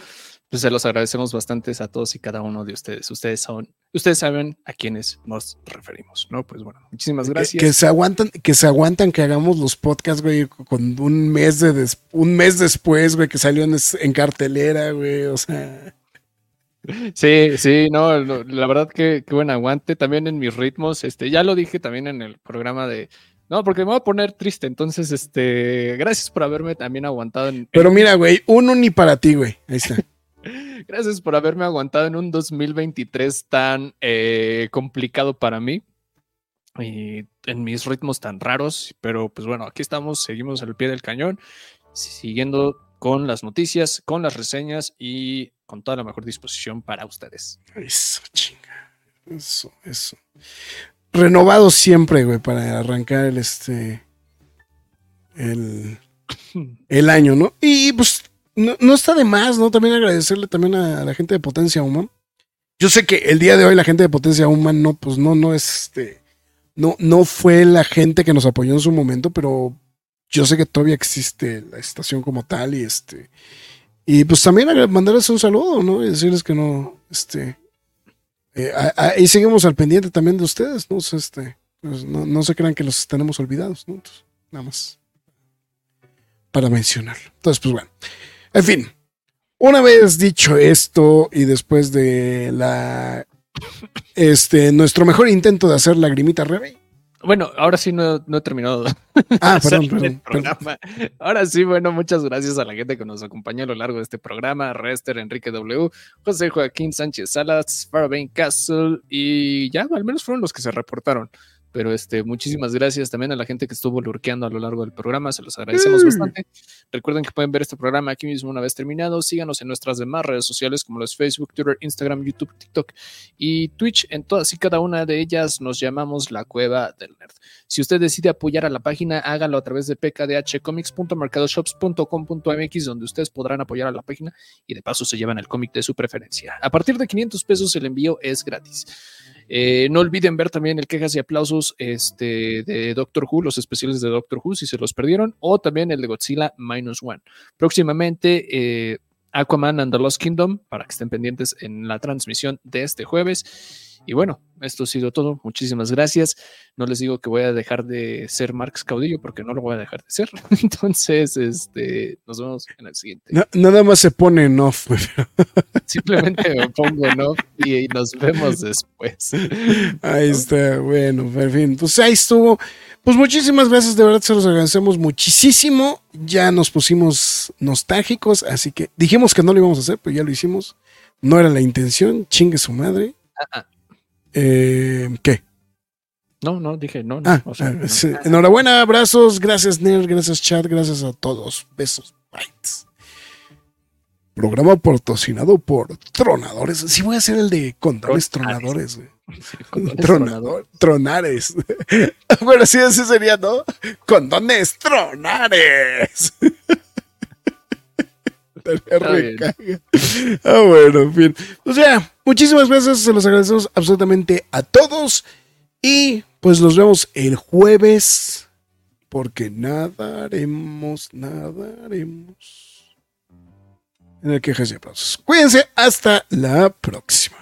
C: pues se los agradecemos bastante a todos y cada uno de ustedes. Ustedes son, ustedes saben a quiénes nos referimos, ¿no? Pues bueno, muchísimas gracias.
B: que se aguantan, que se aguantan que hagamos los podcasts, güey, con un mes de des- un mes después, güey, que salió en, en cartelera, güey. O sea,
C: Sí, sí, no, no, la verdad que, que buen aguante. También en mis ritmos, este, ya lo dije también en el programa de. No, porque me voy a poner triste. Entonces, este, gracias por haberme también aguantado en,
B: pero mira, güey, uno ni para ti, güey. Ahí está.
C: Gracias por haberme aguantado en un 2023 tan eh, complicado para mí y en mis ritmos tan raros, pero pues bueno, aquí estamos, seguimos al pie del cañón, siguiendo con las noticias, con las reseñas y con toda la mejor disposición para ustedes.
B: Eso, chinga. Eso, eso. Renovado siempre, güey, para arrancar el este. El, el año, ¿no? Y pues no, no está de más, ¿no? También agradecerle también a, la gente de Potencia Human. Yo sé que el día de hoy la gente de Potencia Human no, pues no, no es este. No, no fue la gente que nos apoyó en su momento, pero yo sé que todavía existe la estación como tal y este. Y pues también mandarles un saludo, ¿no? Y decirles que no, este. eh, ahí seguimos al pendiente también de ustedes, ¿no? Este, pues, no, no se crean que los tenemos olvidados, ¿no? Nada más para mencionarlo. Entonces, pues bueno. En fin, una vez dicho esto y después de la. Este, nuestro mejor intento de hacer lagrimita Rebe.
C: Bueno, ahora sí no, no he terminado
B: Ah, perdón,
C: el
B: perdón, perdón.
C: programa. Ahora sí, bueno, muchas gracias a la gente que nos acompañó a lo largo de este programa. Rester, Enrique W, José Joaquín Sánchez Salas, Fairbain Castle y ya, al menos fueron los que se reportaron. Pero este, muchísimas gracias también a la gente que estuvo lurqueando a lo largo del programa, se los agradecemos
B: Mm.
C: bastante. Recuerden que pueden ver este programa aquí mismo una vez terminado. Síganos en nuestras demás redes sociales como los Facebook, Twitter, Instagram, YouTube, TikTok y Twitch. En todas y cada una de ellas nos llamamos la Cueva del Nerd. Si usted decide apoyar a la página, hágalo a través de pkdhcomics.mercadoshops.com.mx, donde ustedes podrán apoyar a la página y de paso se llevan el cómic de su preferencia. A partir de 500 pesos el envío es gratis. Eh, no olviden ver también el quejas y aplausos este, de Doctor Who, los especiales de Doctor Who, si se los perdieron, o también el de Godzilla Minus One. Próximamente, eh, Aquaman and the Lost Kingdom, para que estén pendientes en la transmisión de este jueves. Y bueno, esto ha sido todo. Muchísimas gracias. No les digo que voy a dejar de ser Marx Caudillo porque no lo voy a dejar de ser. Entonces, este, nos vemos en el siguiente.
B: Na- nada más se pone en off.
C: Simplemente me pongo no y nos vemos después.
B: Ahí está, bueno, en fin, pues ahí estuvo. Pues muchísimas gracias, de verdad se los agradecemos muchísimo. Ya nos pusimos nostálgicos, así que dijimos que no lo íbamos a hacer, pero ya lo hicimos. No era la intención, chingue su madre.
C: Ah,
B: Eh, ¿Qué?
C: No, no, dije no. no,
B: Ah,
C: o sea,
B: ah,
C: no.
B: sí. enhorabuena, abrazos, gracias Nerd, gracias chat, gracias a todos. Besos, bites. Programa patrocinado por Tronadores. Sí voy a hacer el de condones
C: Tronadores.
B: tronadores, Tronador, tronares. bueno, sí, así sería, ¿no? Condones tronares. Estaría
C: bien.
B: recaga. Ah, bueno, en fin. O sea, muchísimas gracias. Se los agradecemos absolutamente a todos. Y pues nos vemos el jueves. Porque nada haremos, nada haremos. En el quejas y aplausos. Cuídense. Hasta la próxima.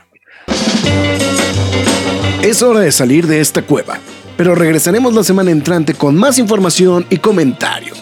E: Es hora de salir de esta cueva, pero regresaremos la semana entrante con más información y comentarios.